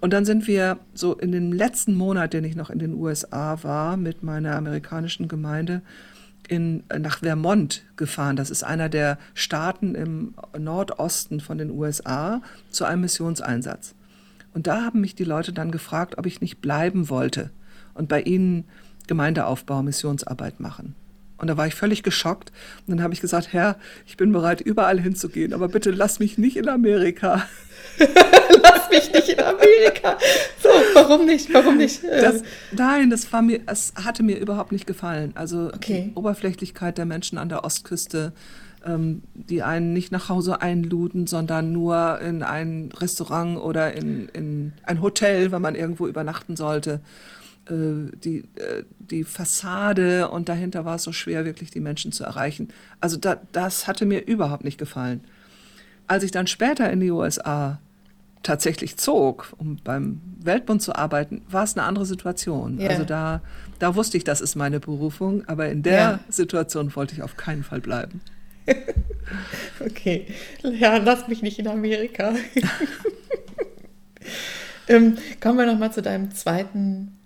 Und dann sind wir so in dem letzten Monat, den ich noch in den USA war, mit meiner amerikanischen Gemeinde in, nach Vermont gefahren. Das ist einer der Staaten im Nordosten von den USA zu einem Missionseinsatz. Und da haben mich die Leute dann gefragt, ob ich nicht bleiben wollte und bei ihnen Gemeindeaufbau, Missionsarbeit machen. Und da war ich völlig geschockt. Und dann habe ich gesagt, Herr, ich bin bereit, überall hinzugehen, aber bitte lass mich nicht in Amerika. lass mich nicht in Amerika. So, warum nicht? Warum nicht? Das, nein, das war mir, es hatte mir überhaupt nicht gefallen. Also okay. die Oberflächlichkeit der Menschen an der Ostküste, ähm, die einen nicht nach Hause einluden, sondern nur in ein Restaurant oder in, in ein Hotel, wenn man irgendwo übernachten sollte. Äh, die, äh, die Fassade und dahinter war es so schwer, wirklich die Menschen zu erreichen. Also da, das hatte mir überhaupt nicht gefallen. Als ich dann später in die USA tatsächlich zog, um beim Weltbund zu arbeiten, war es eine andere Situation. Ja. Also da, da wusste ich, das ist meine Berufung, aber in der ja. Situation wollte ich auf keinen Fall bleiben. okay, ja, lass mich nicht in Amerika. ähm, kommen wir noch mal zu deinem zweiten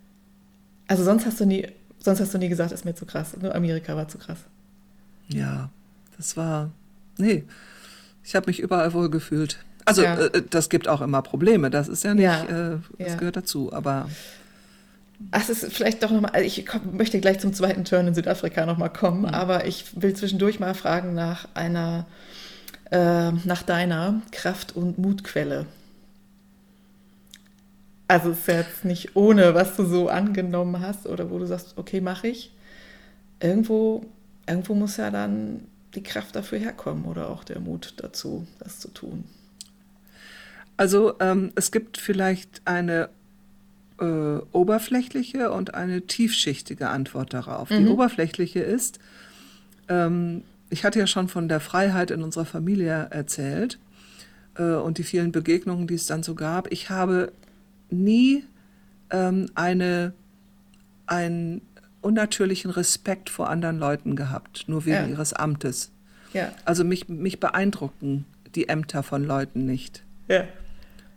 also sonst hast du nie, sonst hast du nie gesagt, ist mir zu krass. Nur Amerika war zu krass. Ja, das war. Nee, ich habe mich überall wohl gefühlt. Also ja. äh, das gibt auch immer Probleme, das ist ja nicht, ja. Äh, das ja. gehört dazu, aber. Ach, es ist vielleicht doch nochmal, also ich komm, möchte gleich zum zweiten Turn in Südafrika nochmal kommen, mhm. aber ich will zwischendurch mal fragen nach einer, äh, nach deiner Kraft- und Mutquelle. Also es ist jetzt nicht ohne, was du so angenommen hast oder wo du sagst, okay, mache ich. Irgendwo, irgendwo muss ja dann die Kraft dafür herkommen oder auch der Mut dazu, das zu tun. Also ähm, es gibt vielleicht eine äh, oberflächliche und eine tiefschichtige Antwort darauf. Mhm. Die oberflächliche ist, ähm, ich hatte ja schon von der Freiheit in unserer Familie erzählt äh, und die vielen Begegnungen, die es dann so gab. Ich habe nie ähm, eine, einen unnatürlichen Respekt vor anderen Leuten gehabt, nur wegen ja. ihres Amtes. Ja. Also mich, mich beeindrucken die Ämter von Leuten nicht. Ja.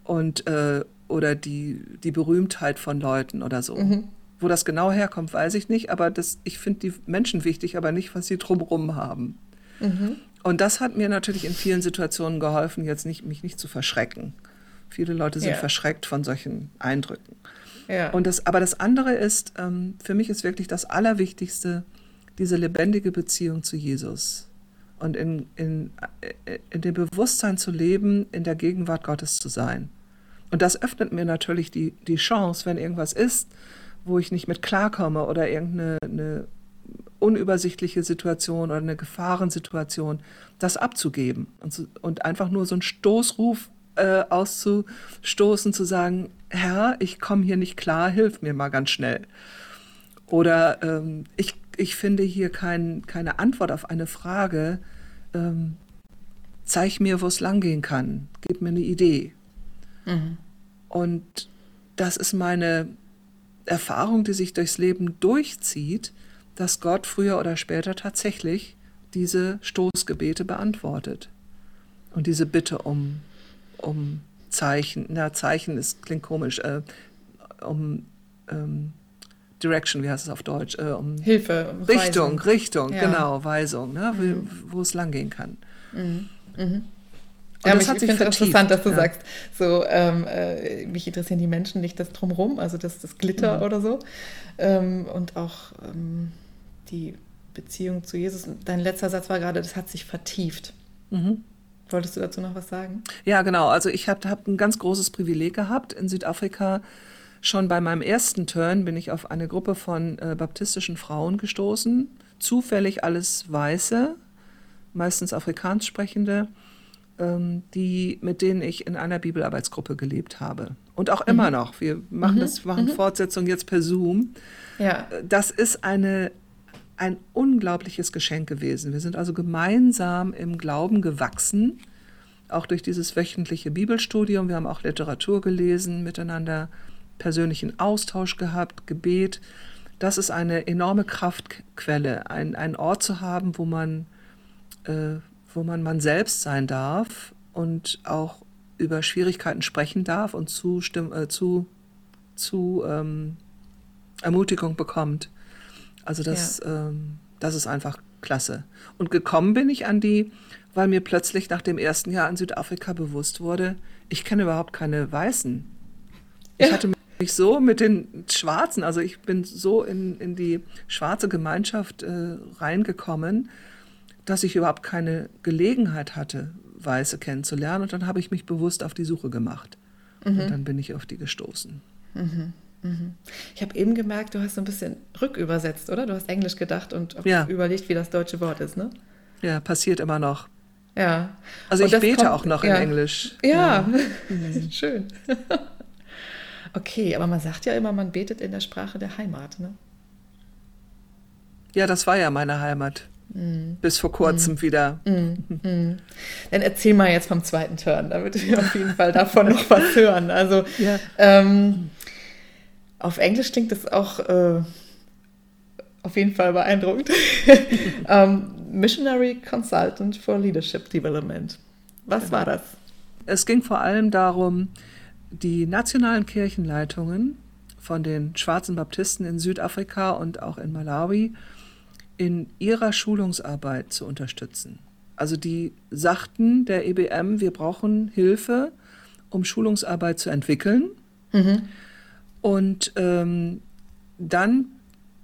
Und, äh, oder die, die Berühmtheit von Leuten oder so. Mhm. Wo das genau herkommt, weiß ich nicht, aber das, ich finde die Menschen wichtig, aber nicht, was sie drumherum haben. Mhm. Und das hat mir natürlich in vielen Situationen geholfen, jetzt nicht, mich nicht zu verschrecken. Viele Leute sind ja. verschreckt von solchen Eindrücken. Ja. Und das, aber das andere ist, ähm, für mich ist wirklich das Allerwichtigste, diese lebendige Beziehung zu Jesus. Und in, in, in dem Bewusstsein zu leben, in der Gegenwart Gottes zu sein. Und das öffnet mir natürlich die, die Chance, wenn irgendwas ist, wo ich nicht mit klarkomme oder irgendeine unübersichtliche Situation oder eine Gefahrensituation, das abzugeben und, und einfach nur so einen Stoßruf äh, auszustoßen, zu sagen, Herr, ich komme hier nicht klar, hilf mir mal ganz schnell. Oder ähm, ich, ich finde hier kein, keine Antwort auf eine Frage, ähm, zeig mir, wo es langgehen kann, gib mir eine Idee. Mhm. Und das ist meine Erfahrung, die sich durchs Leben durchzieht, dass Gott früher oder später tatsächlich diese Stoßgebete beantwortet. Und diese Bitte um, um Zeichen, na, Zeichen ist, klingt komisch, äh, um ähm, Direction, wie heißt es auf Deutsch? Äh, um Hilfe. Richtung, Weisung. Richtung, ja. genau, Weisung, ne, mhm. wo, es langgehen kann. Mhm. Mhm. Ja, das ich finde es interessant, dass du ja. sagst, so ähm, äh, mich interessieren die Menschen nicht das drumherum, also das, das Glitter mhm. oder so. Ähm, und auch ähm, die Beziehung zu Jesus. Dein letzter Satz war gerade, das hat sich vertieft. Mhm. Wolltest du dazu noch was sagen? Ja, genau. Also ich habe hab ein ganz großes Privileg gehabt in Südafrika. Schon bei meinem ersten Turn bin ich auf eine Gruppe von äh, baptistischen Frauen gestoßen. Zufällig alles Weiße, meistens Afrikaans sprechende, ähm, die, mit denen ich in einer Bibelarbeitsgruppe gelebt habe. Und auch immer mhm. noch. Wir machen mhm. das, machen mhm. Fortsetzung jetzt per Zoom. Ja. Das ist eine ein unglaubliches Geschenk gewesen. Wir sind also gemeinsam im Glauben gewachsen, auch durch dieses wöchentliche Bibelstudium. Wir haben auch Literatur gelesen, miteinander persönlichen Austausch gehabt, Gebet. Das ist eine enorme Kraftquelle, ein, ein Ort zu haben, wo man, äh, wo man man selbst sein darf und auch über Schwierigkeiten sprechen darf und zu, äh, zu, zu ähm, Ermutigung bekommt. Also das, ja. ähm, das ist einfach klasse. Und gekommen bin ich an die, weil mir plötzlich nach dem ersten Jahr in Südafrika bewusst wurde, ich kenne überhaupt keine Weißen. Ich hatte mich so mit den Schwarzen, also ich bin so in, in die schwarze Gemeinschaft äh, reingekommen, dass ich überhaupt keine Gelegenheit hatte, Weiße kennenzulernen. Und dann habe ich mich bewusst auf die Suche gemacht. Mhm. Und dann bin ich auf die gestoßen. Mhm. Ich habe eben gemerkt, du hast so ein bisschen rückübersetzt, oder? Du hast Englisch gedacht und ja. überlegt, wie das deutsche Wort ist, ne? Ja, passiert immer noch. Ja. Also und ich bete kommt, auch noch ja. in Englisch. Ja, ja. schön. okay, aber man sagt ja immer, man betet in der Sprache der Heimat, ne? Ja, das war ja meine Heimat. Mm. Bis vor kurzem mm. wieder. Mm. Dann erzähl mal jetzt vom zweiten Turn, damit wir auf jeden Fall davon noch was hören. Also, ja. ähm, auf Englisch klingt das auch äh, auf jeden Fall beeindruckend. um, ähm, Missionary Consultant for Leadership Development. Was war das? Es ging vor allem darum, die nationalen Kirchenleitungen von den schwarzen Baptisten in Südafrika und auch in Malawi in ihrer Schulungsarbeit zu unterstützen. Also die sagten der EBM, wir brauchen Hilfe, um Schulungsarbeit zu entwickeln. Mhm. Und ähm, dann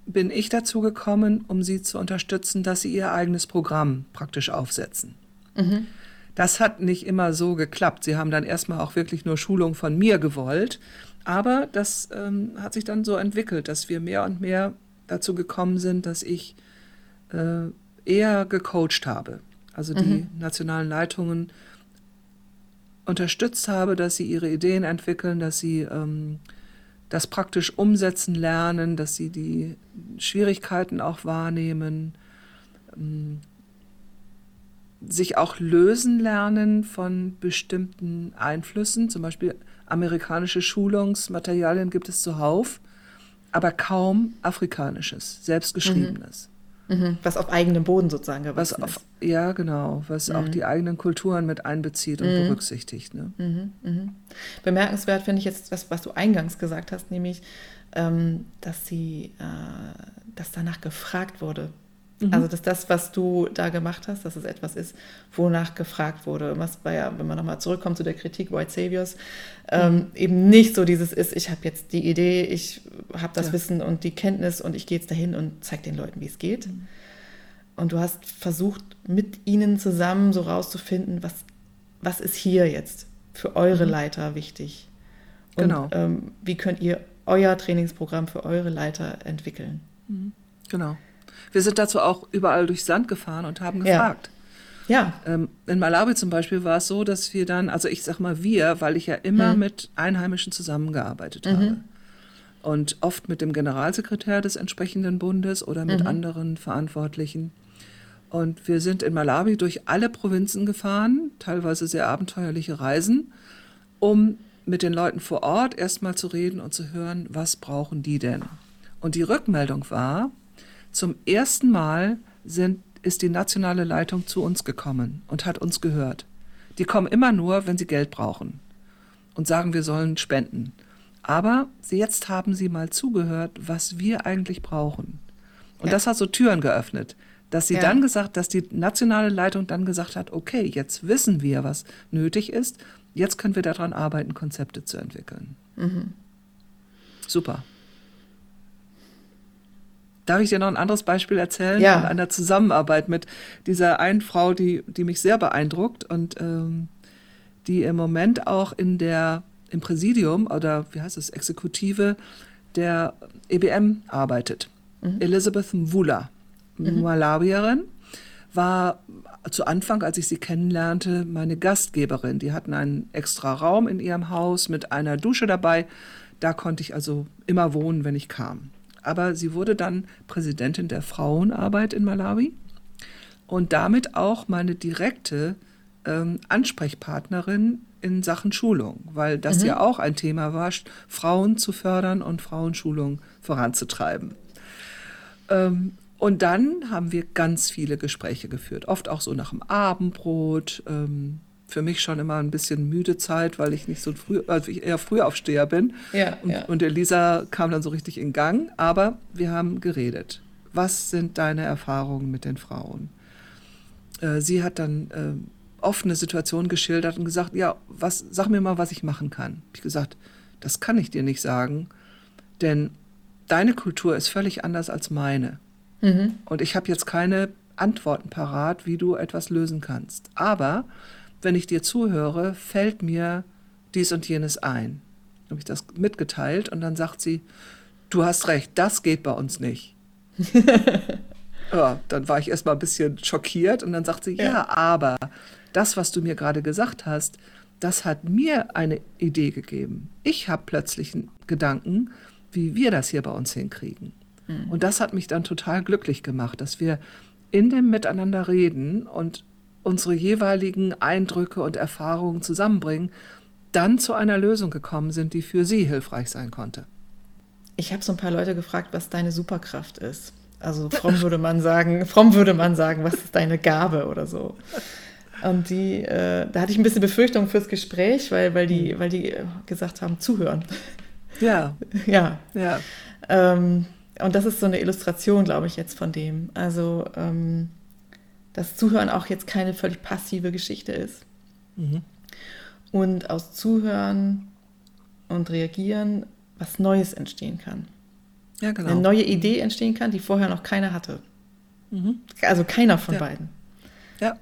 bin ich dazu gekommen, um sie zu unterstützen, dass sie ihr eigenes Programm praktisch aufsetzen. Mhm. Das hat nicht immer so geklappt. Sie haben dann erstmal auch wirklich nur Schulung von mir gewollt. Aber das ähm, hat sich dann so entwickelt, dass wir mehr und mehr dazu gekommen sind, dass ich äh, eher gecoacht habe. Also die mhm. nationalen Leitungen unterstützt habe, dass sie ihre Ideen entwickeln, dass sie ähm, das praktisch umsetzen lernen, dass sie die Schwierigkeiten auch wahrnehmen, ähm, sich auch lösen lernen von bestimmten Einflüssen. Zum Beispiel amerikanische Schulungsmaterialien gibt es zuhauf, aber kaum afrikanisches, selbstgeschriebenes. Mhm. Was auf eigenem Boden sozusagen gewachsen was auf, ist. Ja, genau. Was mhm. auch die eigenen Kulturen mit einbezieht und mhm. berücksichtigt. Ne? Mhm, mhm. Bemerkenswert finde ich jetzt, was, was du eingangs gesagt hast, nämlich, ähm, dass sie, äh, dass danach gefragt wurde. Mhm. Also, dass das, was du da gemacht hast, dass es etwas ist, wonach gefragt wurde. Was bei ja, wenn man nochmal zurückkommt zu der Kritik White Saviors, ähm, mhm. eben nicht so dieses ist, ich habe jetzt die Idee, ich habe das ja. Wissen und die Kenntnis und ich gehe jetzt dahin und zeige den Leuten, wie es geht. Mhm. Und du hast versucht, mit ihnen zusammen so rauszufinden, was, was ist hier jetzt für eure mhm. Leiter wichtig. Und genau. ähm, wie könnt ihr euer Trainingsprogramm für eure Leiter entwickeln? Mhm. Genau. Wir sind dazu auch überall durchs Land gefahren und haben gefragt. Ja. ja. Ähm, in Malawi zum Beispiel war es so, dass wir dann, also ich sag mal wir, weil ich ja immer mhm. mit Einheimischen zusammengearbeitet mhm. habe. Und oft mit dem Generalsekretär des entsprechenden Bundes oder mit mhm. anderen Verantwortlichen. Und wir sind in Malawi durch alle Provinzen gefahren, teilweise sehr abenteuerliche Reisen, um mit den Leuten vor Ort erstmal zu reden und zu hören, was brauchen die denn? Und die Rückmeldung war, zum ersten Mal sind, ist die nationale Leitung zu uns gekommen und hat uns gehört. Die kommen immer nur, wenn sie Geld brauchen und sagen, wir sollen spenden. Aber jetzt haben sie mal zugehört, was wir eigentlich brauchen. Und ja. das hat so Türen geöffnet, dass sie ja. dann gesagt, dass die nationale Leitung dann gesagt hat, okay, jetzt wissen wir, was nötig ist. Jetzt können wir daran arbeiten, Konzepte zu entwickeln. Mhm. Super. Darf ich dir noch ein anderes Beispiel erzählen ja. von einer Zusammenarbeit mit dieser einen Frau, die, die mich sehr beeindruckt und ähm, die im Moment auch in der, im Präsidium oder wie heißt es, Exekutive der EBM arbeitet. Mhm. Elizabeth Mvula, mhm. Malawierin, war zu Anfang, als ich sie kennenlernte, meine Gastgeberin. Die hatten einen extra Raum in ihrem Haus mit einer Dusche dabei. Da konnte ich also immer wohnen, wenn ich kam aber sie wurde dann Präsidentin der Frauenarbeit in Malawi und damit auch meine direkte ähm, Ansprechpartnerin in Sachen Schulung, weil das mhm. ja auch ein Thema war, Frauen zu fördern und Frauenschulung voranzutreiben. Ähm, und dann haben wir ganz viele Gespräche geführt, oft auch so nach dem Abendbrot. Ähm, für mich schon immer ein bisschen müde Zeit, weil ich nicht so früh, also ich eher Frühaufsteher bin. Ja, und, ja. und Elisa kam dann so richtig in Gang. Aber wir haben geredet. Was sind deine Erfahrungen mit den Frauen? Äh, sie hat dann äh, offene Situation geschildert und gesagt, ja, was, sag mir mal, was ich machen kann. Ich gesagt, das kann ich dir nicht sagen, denn deine Kultur ist völlig anders als meine. Mhm. Und ich habe jetzt keine Antworten parat, wie du etwas lösen kannst. Aber wenn ich dir zuhöre, fällt mir dies und jenes ein. Habe ich das mitgeteilt und dann sagt sie, du hast recht, das geht bei uns nicht. ja, dann war ich erstmal ein bisschen schockiert und dann sagt sie, ja. ja, aber das, was du mir gerade gesagt hast, das hat mir eine Idee gegeben. Ich habe plötzlich einen Gedanken, wie wir das hier bei uns hinkriegen. Mhm. Und das hat mich dann total glücklich gemacht, dass wir in dem Miteinander reden und unsere jeweiligen Eindrücke und Erfahrungen zusammenbringen, dann zu einer Lösung gekommen sind, die für sie hilfreich sein konnte. Ich habe so ein paar Leute gefragt, was deine Superkraft ist. Also fromm würde man sagen, fromm würde man sagen, was ist deine Gabe oder so. Und die, äh, da hatte ich ein bisschen Befürchtung fürs Gespräch, weil, weil die, weil die gesagt haben, zuhören. Ja. ja. Ja. Ähm, und das ist so eine Illustration, glaube ich, jetzt von dem. Also ähm, dass Zuhören auch jetzt keine völlig passive Geschichte ist. Mhm. Und aus Zuhören und Reagieren was Neues entstehen kann. Ja, genau. Eine neue Idee entstehen kann, die vorher noch keiner hatte. Mhm. Also keiner von ja. beiden. Ja.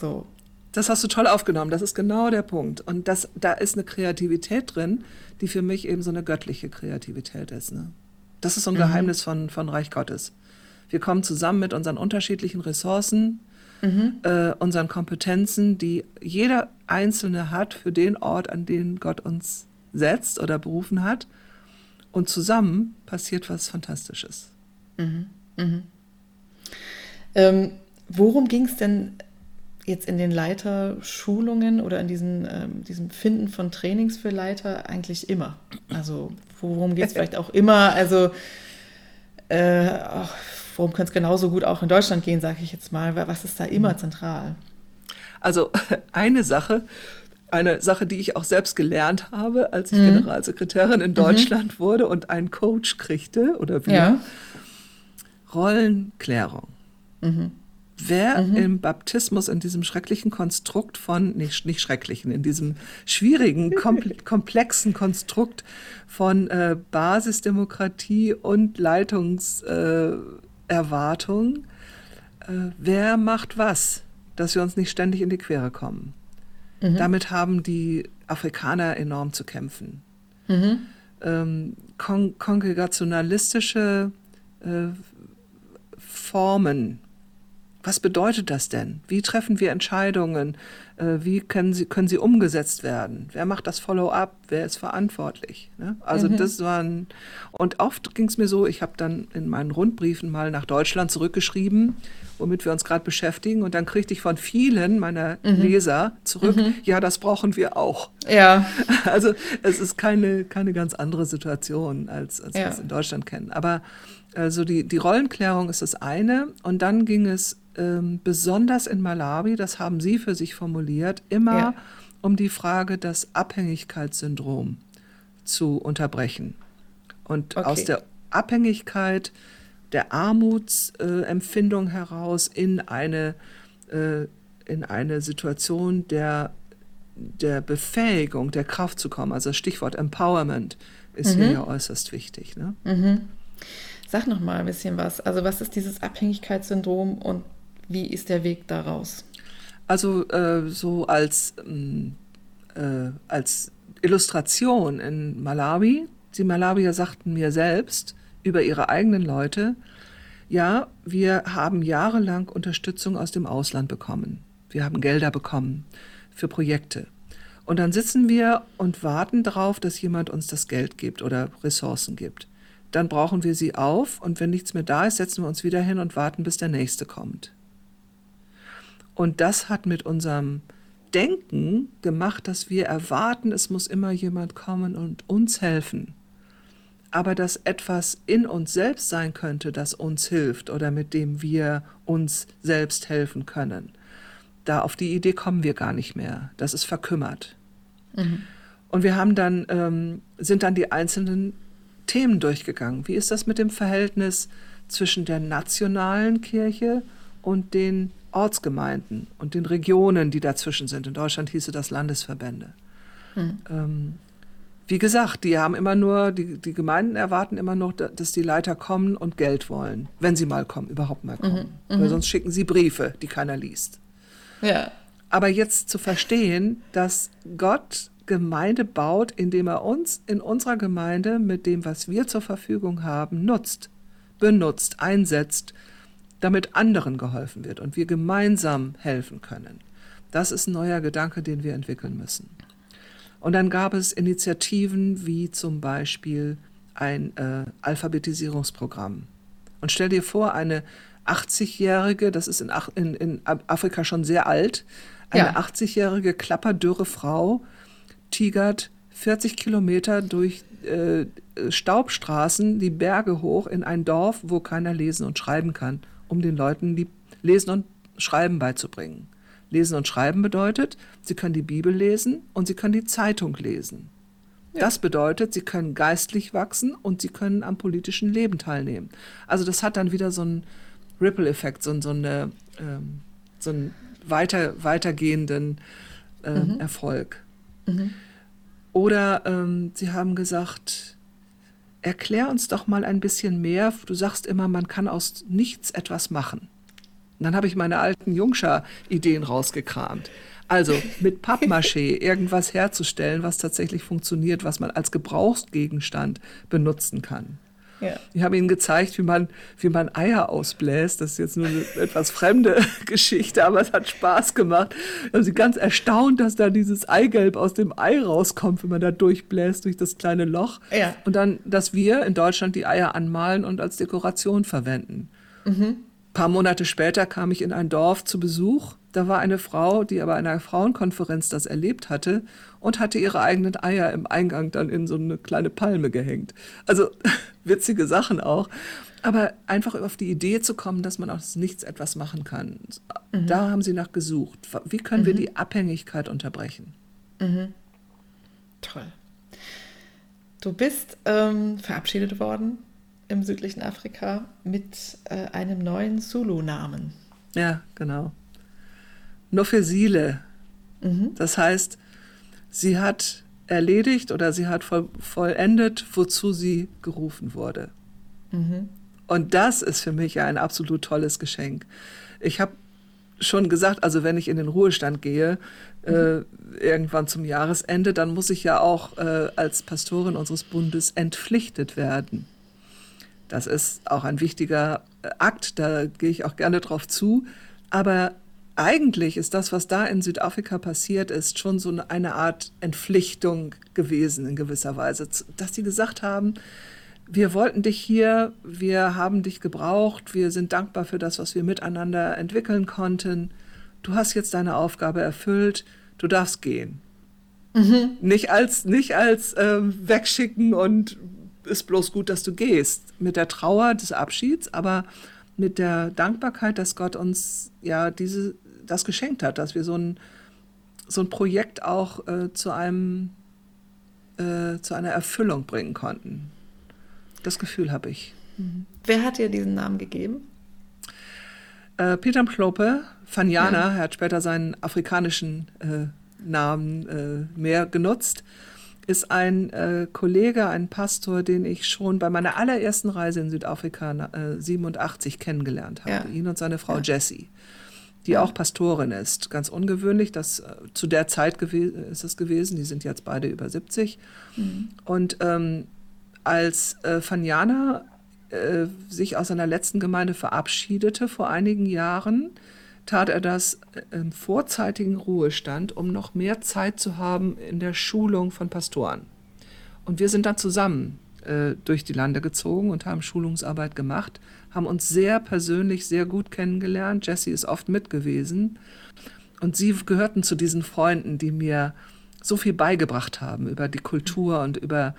So. Das hast du toll aufgenommen. Das ist genau der Punkt. Und das, da ist eine Kreativität drin, die für mich eben so eine göttliche Kreativität ist. Ne? Das ist so ein mhm. Geheimnis von, von Reich Gottes. Wir kommen zusammen mit unseren unterschiedlichen Ressourcen, mhm. äh, unseren Kompetenzen, die jeder Einzelne hat für den Ort, an den Gott uns setzt oder berufen hat. Und zusammen passiert was Fantastisches. Mhm. Mhm. Ähm, worum ging es denn jetzt in den Leiterschulungen oder in diesen, ähm, diesem Finden von Trainings für Leiter eigentlich immer? Also worum geht es vielleicht auch immer? Also äh, worum könnte es genauso gut auch in Deutschland gehen, sage ich jetzt mal? Was ist da immer mhm. zentral? Also eine Sache, eine Sache, die ich auch selbst gelernt habe, als ich mhm. Generalsekretärin in mhm. Deutschland mhm. wurde und einen Coach kriegte oder wir. Ja. Rollenklärung. Mhm. Wer mhm. im Baptismus in diesem schrecklichen Konstrukt von, nicht, nicht schrecklichen, in diesem schwierigen, komplexen Konstrukt von äh, Basisdemokratie und Leitungserwartung, äh, äh, wer macht was, dass wir uns nicht ständig in die Quere kommen? Mhm. Damit haben die Afrikaner enorm zu kämpfen. Mhm. Ähm, kon kongregationalistische äh, Formen was bedeutet das denn? Wie treffen wir Entscheidungen? Äh, wie können sie, können sie umgesetzt werden? Wer macht das Follow-up? Wer ist verantwortlich? Ne? Also mhm. das waren, und oft ging es mir so, ich habe dann in meinen Rundbriefen mal nach Deutschland zurückgeschrieben, womit wir uns gerade beschäftigen. Und dann kriegte ich von vielen meiner mhm. Leser zurück, mhm. ja, das brauchen wir auch. Ja. Also es ist keine, keine ganz andere Situation, als, als ja. wir es in Deutschland kennen. Aber also die, die Rollenklärung ist das eine. Und dann ging es ähm, besonders in Malawi, das haben Sie für sich formuliert, immer ja. um die Frage, das Abhängigkeitssyndrom zu unterbrechen. Und okay. aus der Abhängigkeit, der Armutsempfindung äh, heraus in eine, äh, in eine Situation der, der Befähigung, der Kraft zu kommen. Also das Stichwort Empowerment ist mhm. hier ja äußerst wichtig. Ne? Mhm. Sag noch mal ein bisschen was. Also was ist dieses Abhängigkeitssyndrom und wie ist der Weg daraus? Also äh, so als, ähm, äh, als Illustration in Malawi, die Malawier sagten mir selbst über ihre eigenen Leute, ja, wir haben jahrelang Unterstützung aus dem Ausland bekommen. Wir haben Gelder bekommen für Projekte. Und dann sitzen wir und warten darauf, dass jemand uns das Geld gibt oder Ressourcen gibt. Dann brauchen wir sie auf und wenn nichts mehr da ist, setzen wir uns wieder hin und warten, bis der nächste kommt. Und das hat mit unserem Denken gemacht, dass wir erwarten, es muss immer jemand kommen und uns helfen. Aber dass etwas in uns selbst sein könnte, das uns hilft oder mit dem wir uns selbst helfen können. Da auf die Idee kommen wir gar nicht mehr. Das ist verkümmert. Mhm. Und wir haben dann, ähm, sind dann die einzelnen Themen durchgegangen. Wie ist das mit dem Verhältnis zwischen der nationalen Kirche und den Ortsgemeinden und den Regionen, die dazwischen sind. In Deutschland hieße das Landesverbände. Hm. Ähm, wie gesagt, die haben immer nur, die, die Gemeinden erwarten immer noch, dass die Leiter kommen und Geld wollen, wenn sie mal kommen, überhaupt mal kommen. Mhm, Weil mhm. sonst schicken sie Briefe, die keiner liest. Ja. Aber jetzt zu verstehen, dass Gott Gemeinde baut, indem er uns in unserer Gemeinde mit dem, was wir zur Verfügung haben, nutzt, benutzt, einsetzt, damit anderen geholfen wird und wir gemeinsam helfen können. Das ist ein neuer Gedanke, den wir entwickeln müssen. Und dann gab es Initiativen wie zum Beispiel ein äh, Alphabetisierungsprogramm. Und stell dir vor, eine 80-jährige, das ist in, in, in, Afrika schon sehr alt, eine ja. 80-jährige klapperdürre Frau tigert 40 Kilometer durch äh, Staubstraßen die Berge hoch in ein Dorf, wo keiner lesen und schreiben kann um den Leuten die Lesen und Schreiben beizubringen. Lesen und Schreiben bedeutet, sie können die Bibel lesen und sie können die Zeitung lesen. Ja. Das bedeutet, sie können geistlich wachsen und sie können am politischen Leben teilnehmen. Also das hat dann wieder so einen Ripple-Effekt, so, so, eine, ähm, so einen weiter, weitergehenden äh, mhm. Erfolg. Mhm. Oder ähm, sie haben gesagt, erklär uns doch mal ein bisschen mehr. Du sagst immer, man kann aus nichts etwas machen. Und dann habe ich meine alten Jungscher-Ideen rausgekramt. Also mit Pappmaché irgendwas herzustellen, was tatsächlich funktioniert, was man als Gebrauchsgegenstand benutzen kann. Ja. Ich habe ihnen gezeigt, wie man, wie man Eier ausbläst. Das ist jetzt nur eine etwas fremde Geschichte, aber es hat Spaß gemacht. Da haben sie ganz erstaunt, dass da dieses Eigelb aus dem Ei rauskommt, wenn man da durchbläst durch das kleine Loch. Ja. Und dann, dass wir in Deutschland die Eier anmalen und als Dekoration verwenden. Mhm. Ein paar Monate später kam ich in ein Dorf zu Besuch da war eine Frau, die aber in einer Frauenkonferenz das erlebt hatte und hatte ihre eigenen Eier im Eingang dann in so eine kleine Palme gehängt. Also witzige Sachen auch. Aber einfach auf die Idee zu kommen, dass man aus nichts etwas machen kann. Mhm. Da haben sie nach gesucht. Wie können mhm. wir die Abhängigkeit unterbrechen? Mhm. Toll. Du bist ähm, verabschiedet worden im südlichen Afrika mit äh, einem neuen Zulu-Namen. Ja, genau. Nofesile. Mhm. Das heißt, sie hat erledigt oder sie hat voll, vollendet, wozu sie gerufen wurde. Mhm. Und das ist für mich ein absolut tolles Geschenk. Ich habe schon gesagt, also wenn ich in den Ruhestand gehe, mhm. äh, irgendwann zum Jahresende, dann muss ich ja auch äh, als Pastorin unseres Bundes entpflichtet werden. Das ist auch ein wichtiger äh, Akt, da gehe ich auch gerne drauf zu. Aber eigentlich ist das, was da in Südafrika passiert ist, schon so eine Art Entpflichtung gewesen in gewisser Weise, dass sie gesagt haben, wir wollten dich hier, wir haben dich gebraucht, wir sind dankbar für das, was wir miteinander entwickeln konnten. Du hast jetzt deine Aufgabe erfüllt, du darfst gehen. Mhm. Nicht als, nicht als äh, wegschicken und ist bloß gut, dass du gehst. Mit der Trauer des Abschieds, aber mit der Dankbarkeit, dass Gott uns ja diese, das geschenkt hat, dass wir so ein, so ein Projekt auch äh, zu einem äh, zu einer Erfüllung bringen konnten. Das Gefühl habe ich. Mhm. Wer hat dir diesen Namen gegeben? Äh, Peter Mklope, Fanyana, ja. er hat später seinen afrikanischen äh, Namen äh, mehr genutzt, ist ein äh, Kollege, ein Pastor, den ich schon bei meiner allerersten Reise in Südafrika 87 kennengelernt habe. Ja. Ihn und seine Frau ja. Jessie die auch Pastorin ist. Ganz ungewöhnlich, das äh, zu der Zeit ist es gewesen. Die sind jetzt beide über 70. Mhm. Und ähm, als äh, Fanyana äh, sich aus seiner letzten Gemeinde verabschiedete vor einigen Jahren, tat er das im vorzeitigen Ruhestand, um noch mehr Zeit zu haben in der Schulung von Pastoren. Und wir sind dann zusammen äh, durch die Lande gezogen und haben Schulungsarbeit gemacht, haben uns sehr persönlich sehr gut kennengelernt. Jessie ist oft mit gewesen. Und sie gehörten zu diesen Freunden, die mir so viel beigebracht haben über die Kultur und über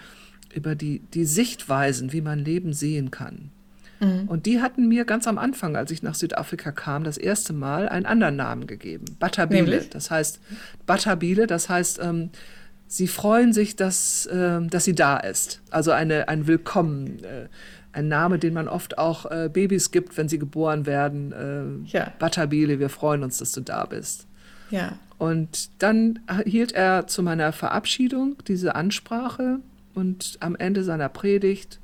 über die, die Sichtweisen, wie man Leben sehen kann. Mhm. Und die hatten mir ganz am Anfang, als ich nach Südafrika kam, das erste Mal einen anderen Namen gegeben. Batabile. Das heißt, Batabile, das heißt, ähm, sie freuen sich, dass, äh, dass sie da ist. Also eine, ein Willkommen. Äh, ein Name, den man oft auch äh, Babys gibt, wenn sie geboren werden. Äh, ja. Batabile, wir freuen uns, dass du da bist. Ja. Und dann hielt er zu meiner Verabschiedung diese Ansprache und am Ende seiner Predigt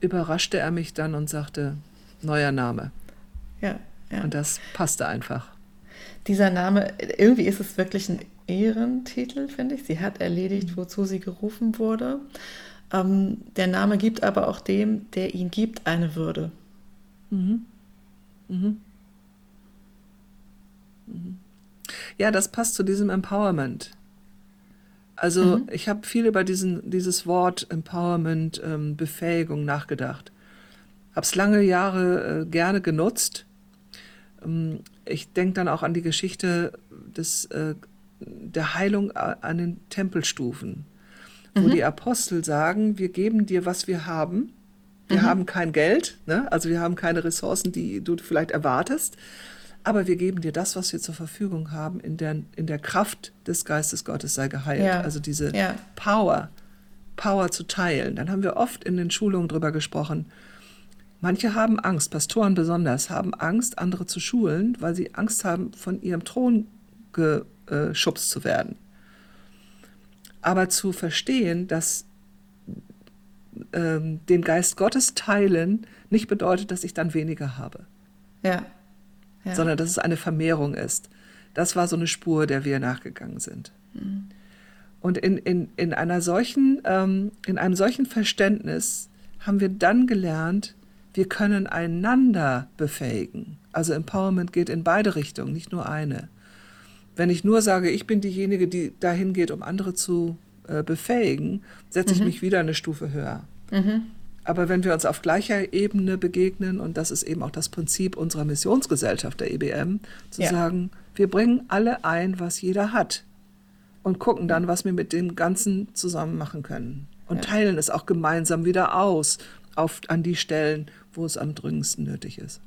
überraschte er mich dann und sagte, neuer Name. Ja, ja. Und das passte einfach. Dieser Name, irgendwie ist es wirklich ein Ehrentitel, finde ich. Sie hat erledigt, mhm. wozu sie gerufen wurde. Ähm, der Name gibt aber auch dem, der ihn gibt, eine Würde. Mhm. Mhm. Mhm. Ja, das passt zu diesem Empowerment. Also mhm. ich habe viel über diesen, dieses Wort Empowerment, ähm, Befähigung nachgedacht. Habe es lange Jahre äh, gerne genutzt. Ähm, ich denke dann auch an die Geschichte des, äh, der Heilung an den Tempelstufen, wo mhm. die Apostel sagen, wir geben dir, was wir haben. Wir mhm. haben kein Geld, ne? also wir haben keine Ressourcen, die du vielleicht erwartest, aber wir geben dir das, was wir zur Verfügung haben, in der, in der Kraft des Geistes Gottes sei geheilt. Ja. Also diese ja. Power, Power zu teilen. Dann haben wir oft in den Schulungen darüber gesprochen. Manche haben Angst, Pastoren besonders, haben Angst, andere zu schulen, weil sie Angst haben, von ihrem Thron geschubst zu werden. Aber zu verstehen, dass ähm, den Geist Gottes teilen nicht bedeutet, dass ich dann weniger habe. Ja ja. sondern dass es eine Vermehrung ist. Das war so eine Spur, der wir nachgegangen sind. Mhm. Und in, in, in, einer solchen, ähm, in einem solchen Verständnis haben wir dann gelernt, wir können einander befähigen. Also Empowerment geht in beide Richtungen, nicht nur eine. Wenn ich nur sage, ich bin diejenige, die dahin geht, um andere zu äh, befähigen, setze mhm. ich mich wieder eine Stufe höher. Mhm. Aber wenn wir uns auf gleicher Ebene begegnen, und das ist eben auch das Prinzip unserer Missionsgesellschaft der EBM, zu ja. sagen, wir bringen alle ein, was jeder hat und gucken dann, was wir mit dem Ganzen zusammen machen können. Und ja. teilen es auch gemeinsam wieder aus, auf, an die Stellen, wo es am dringendsten nötig ist.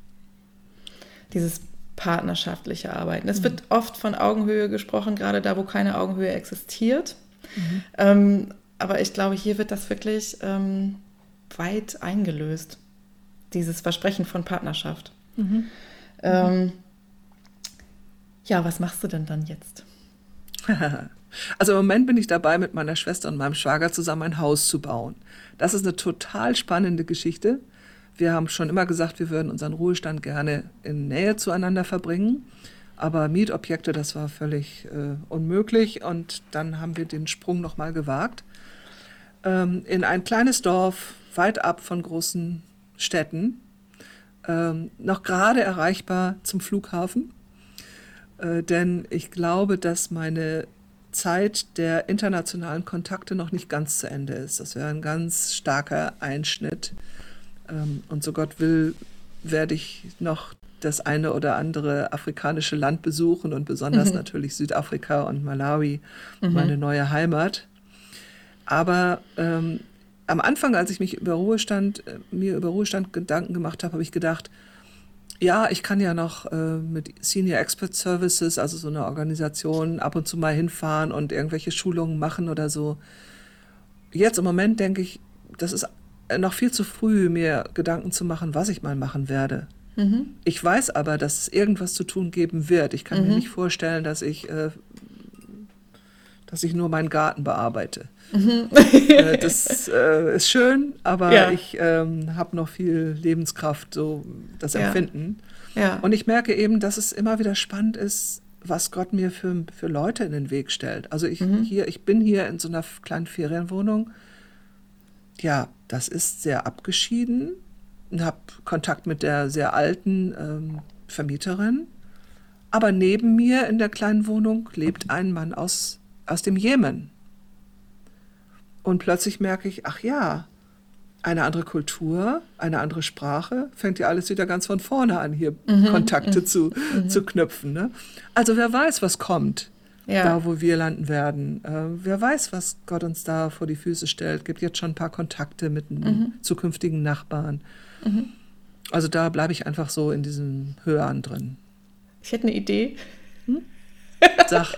Dieses partnerschaftliche Arbeiten. Es mhm. wird oft von Augenhöhe gesprochen, gerade da, wo keine Augenhöhe existiert. Mhm. Ähm, aber ich glaube, hier wird das wirklich ähm, weit eingelöst. dieses Versprechen von Partnerschaft. Mhm. Ähm, ja, was machst du denn dann jetzt? Also im Moment bin ich dabei, mit meiner Schwester und meinem Schwager zusammen ein Haus zu bauen. Das ist eine total spannende Geschichte. Wir haben schon immer gesagt, wir würden unseren Ruhestand gerne in Nähe zueinander verbringen. Aber Mietobjekte, das war völlig äh, unmöglich. Und dann haben wir den Sprung nochmal gewagt. Ähm, in ein kleines Dorf, weit ab von großen Städten, ähm, noch gerade erreichbar zum Flughafen. Äh, denn ich glaube, dass meine Zeit der internationalen Kontakte noch nicht ganz zu Ende ist. Das wäre ein ganz starker Einschnitt. Ähm, und so Gott will, werde ich noch das eine oder andere afrikanische Land besuchen und besonders mhm. natürlich Südafrika und Malawi, mhm. meine neue Heimat. Aber ähm, am Anfang, als ich mich über Ruhestand, äh, mir über Ruhestand Gedanken gemacht habe, habe ich gedacht, ja, ich kann ja noch äh, mit Senior Expert Services, also so eine Organisation, ab und zu mal hinfahren und irgendwelche Schulungen machen oder so. Jetzt im Moment denke ich, das ist noch viel zu früh, mir Gedanken zu machen, was ich mal machen werde. Mhm. Ich weiß aber, dass es irgendwas zu tun geben wird. Ich kann mhm. mir nicht vorstellen, dass ich, äh, dass ich nur meinen Garten bearbeite. Mhm. äh, das äh, ist schön, aber ja. ich ähm, habe noch viel Lebenskraft, so das Empfinden. Ja. ja. Und ich merke eben, dass es immer wieder spannend ist, was Gott mir für, für Leute in den Weg stellt. Also ich mhm. hier, ich bin hier in so einer kleinen Ferienwohnung. Ja, das ist sehr abgeschieden. Ich habe Kontakt mit der sehr alten ähm, Vermieterin. Aber neben mir in der kleinen Wohnung lebt ein Mann aus, aus dem Jemen. Und plötzlich merke ich, ach ja, eine andere Kultur, eine andere Sprache, fängt ja alles wieder ganz von vorne an, hier mhm, Kontakte mhm, zu, mhm. zu knüpfen. Ne? Also wer weiß, was kommt, ja. da wo wir landen werden. Äh, wer weiß, was Gott uns da vor die Füße stellt. Gibt jetzt schon ein paar Kontakte mit mhm. zukünftigen Nachbarn. Mhm. Also da bleibe ich einfach so in diesem Hören drin. Ich hätte eine Idee. Hm? Sag.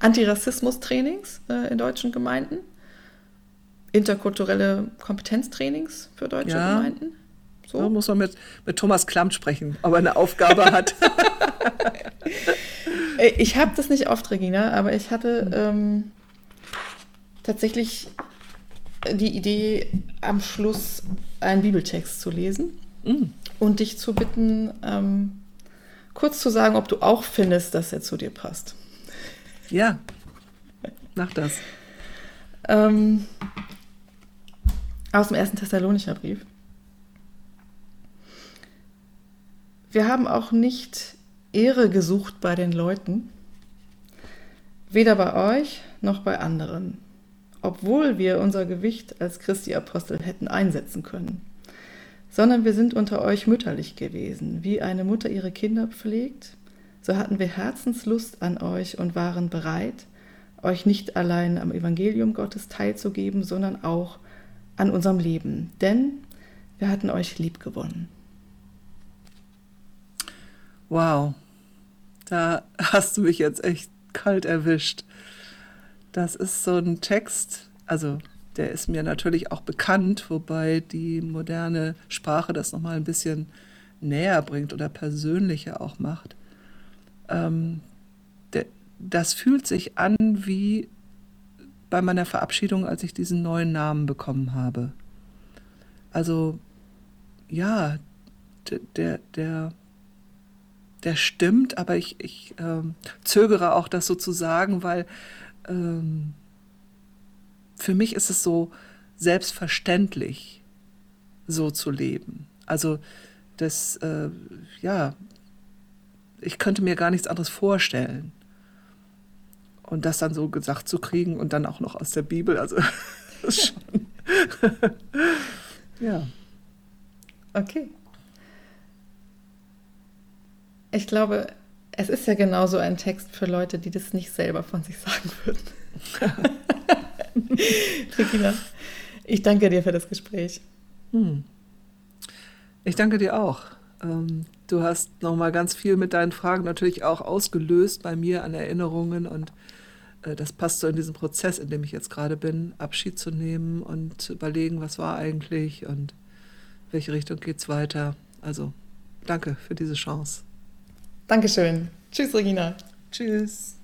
Antirassismus-Trainings äh, in deutschen Gemeinden interkulturelle Kompetenztrainings für deutsche ja. Gemeinden. So. Da muss man mit, mit Thomas Klamm sprechen, ob er eine Aufgabe hat. ich habe das nicht oft, Regina, aber ich hatte ähm, tatsächlich die Idee, am Schluss einen Bibeltext zu lesen mm. und dich zu bitten, ähm, kurz zu sagen, ob du auch findest, dass er zu dir passt. Ja, mach das. Ähm, aus dem ersten Thessalonicher Brief. Wir haben auch nicht Ehre gesucht bei den Leuten, weder bei euch noch bei anderen, obwohl wir unser Gewicht als Christi Apostel hätten einsetzen können, sondern wir sind unter euch mütterlich gewesen, wie eine Mutter ihre Kinder pflegt, so hatten wir Herzenslust an euch und waren bereit, euch nicht allein am Evangelium Gottes teilzugeben, sondern auch an unserem Leben, denn wir hatten euch lieb gewonnen. Wow, da hast du mich jetzt echt kalt erwischt. Das ist so ein Text, also der ist mir natürlich auch bekannt, wobei die moderne Sprache das nochmal ein bisschen näher bringt oder persönlicher auch macht. Ähm, das fühlt sich an wie bei meiner Verabschiedung, als ich diesen neuen Namen bekommen habe. Also ja, der, der, der stimmt, aber ich, ich ähm, zögere auch, das so zu sagen, weil ähm, für mich ist es so selbstverständlich, so zu leben. Also das, äh, ja, ich könnte mir gar nichts anderes vorstellen. Und das dann so gesagt zu kriegen und dann auch noch aus der Bibel, also ist schon. ja. Okay. Ich glaube, es ist ja genauso ein Text für Leute, die das nicht selber von sich sagen würden. Regina, ich danke dir für das Gespräch. Hm. Ich danke dir auch. Ähm, du hast nochmal ganz viel mit deinen Fragen natürlich auch ausgelöst bei mir an Erinnerungen und äh, das passt so in diesen Prozess, in dem ich jetzt gerade bin, Abschied zu nehmen und zu überlegen, was war eigentlich und welche Richtung geht es weiter. Also danke für diese Chance. Dankeschön. Tschüss, Regina. Tschüss.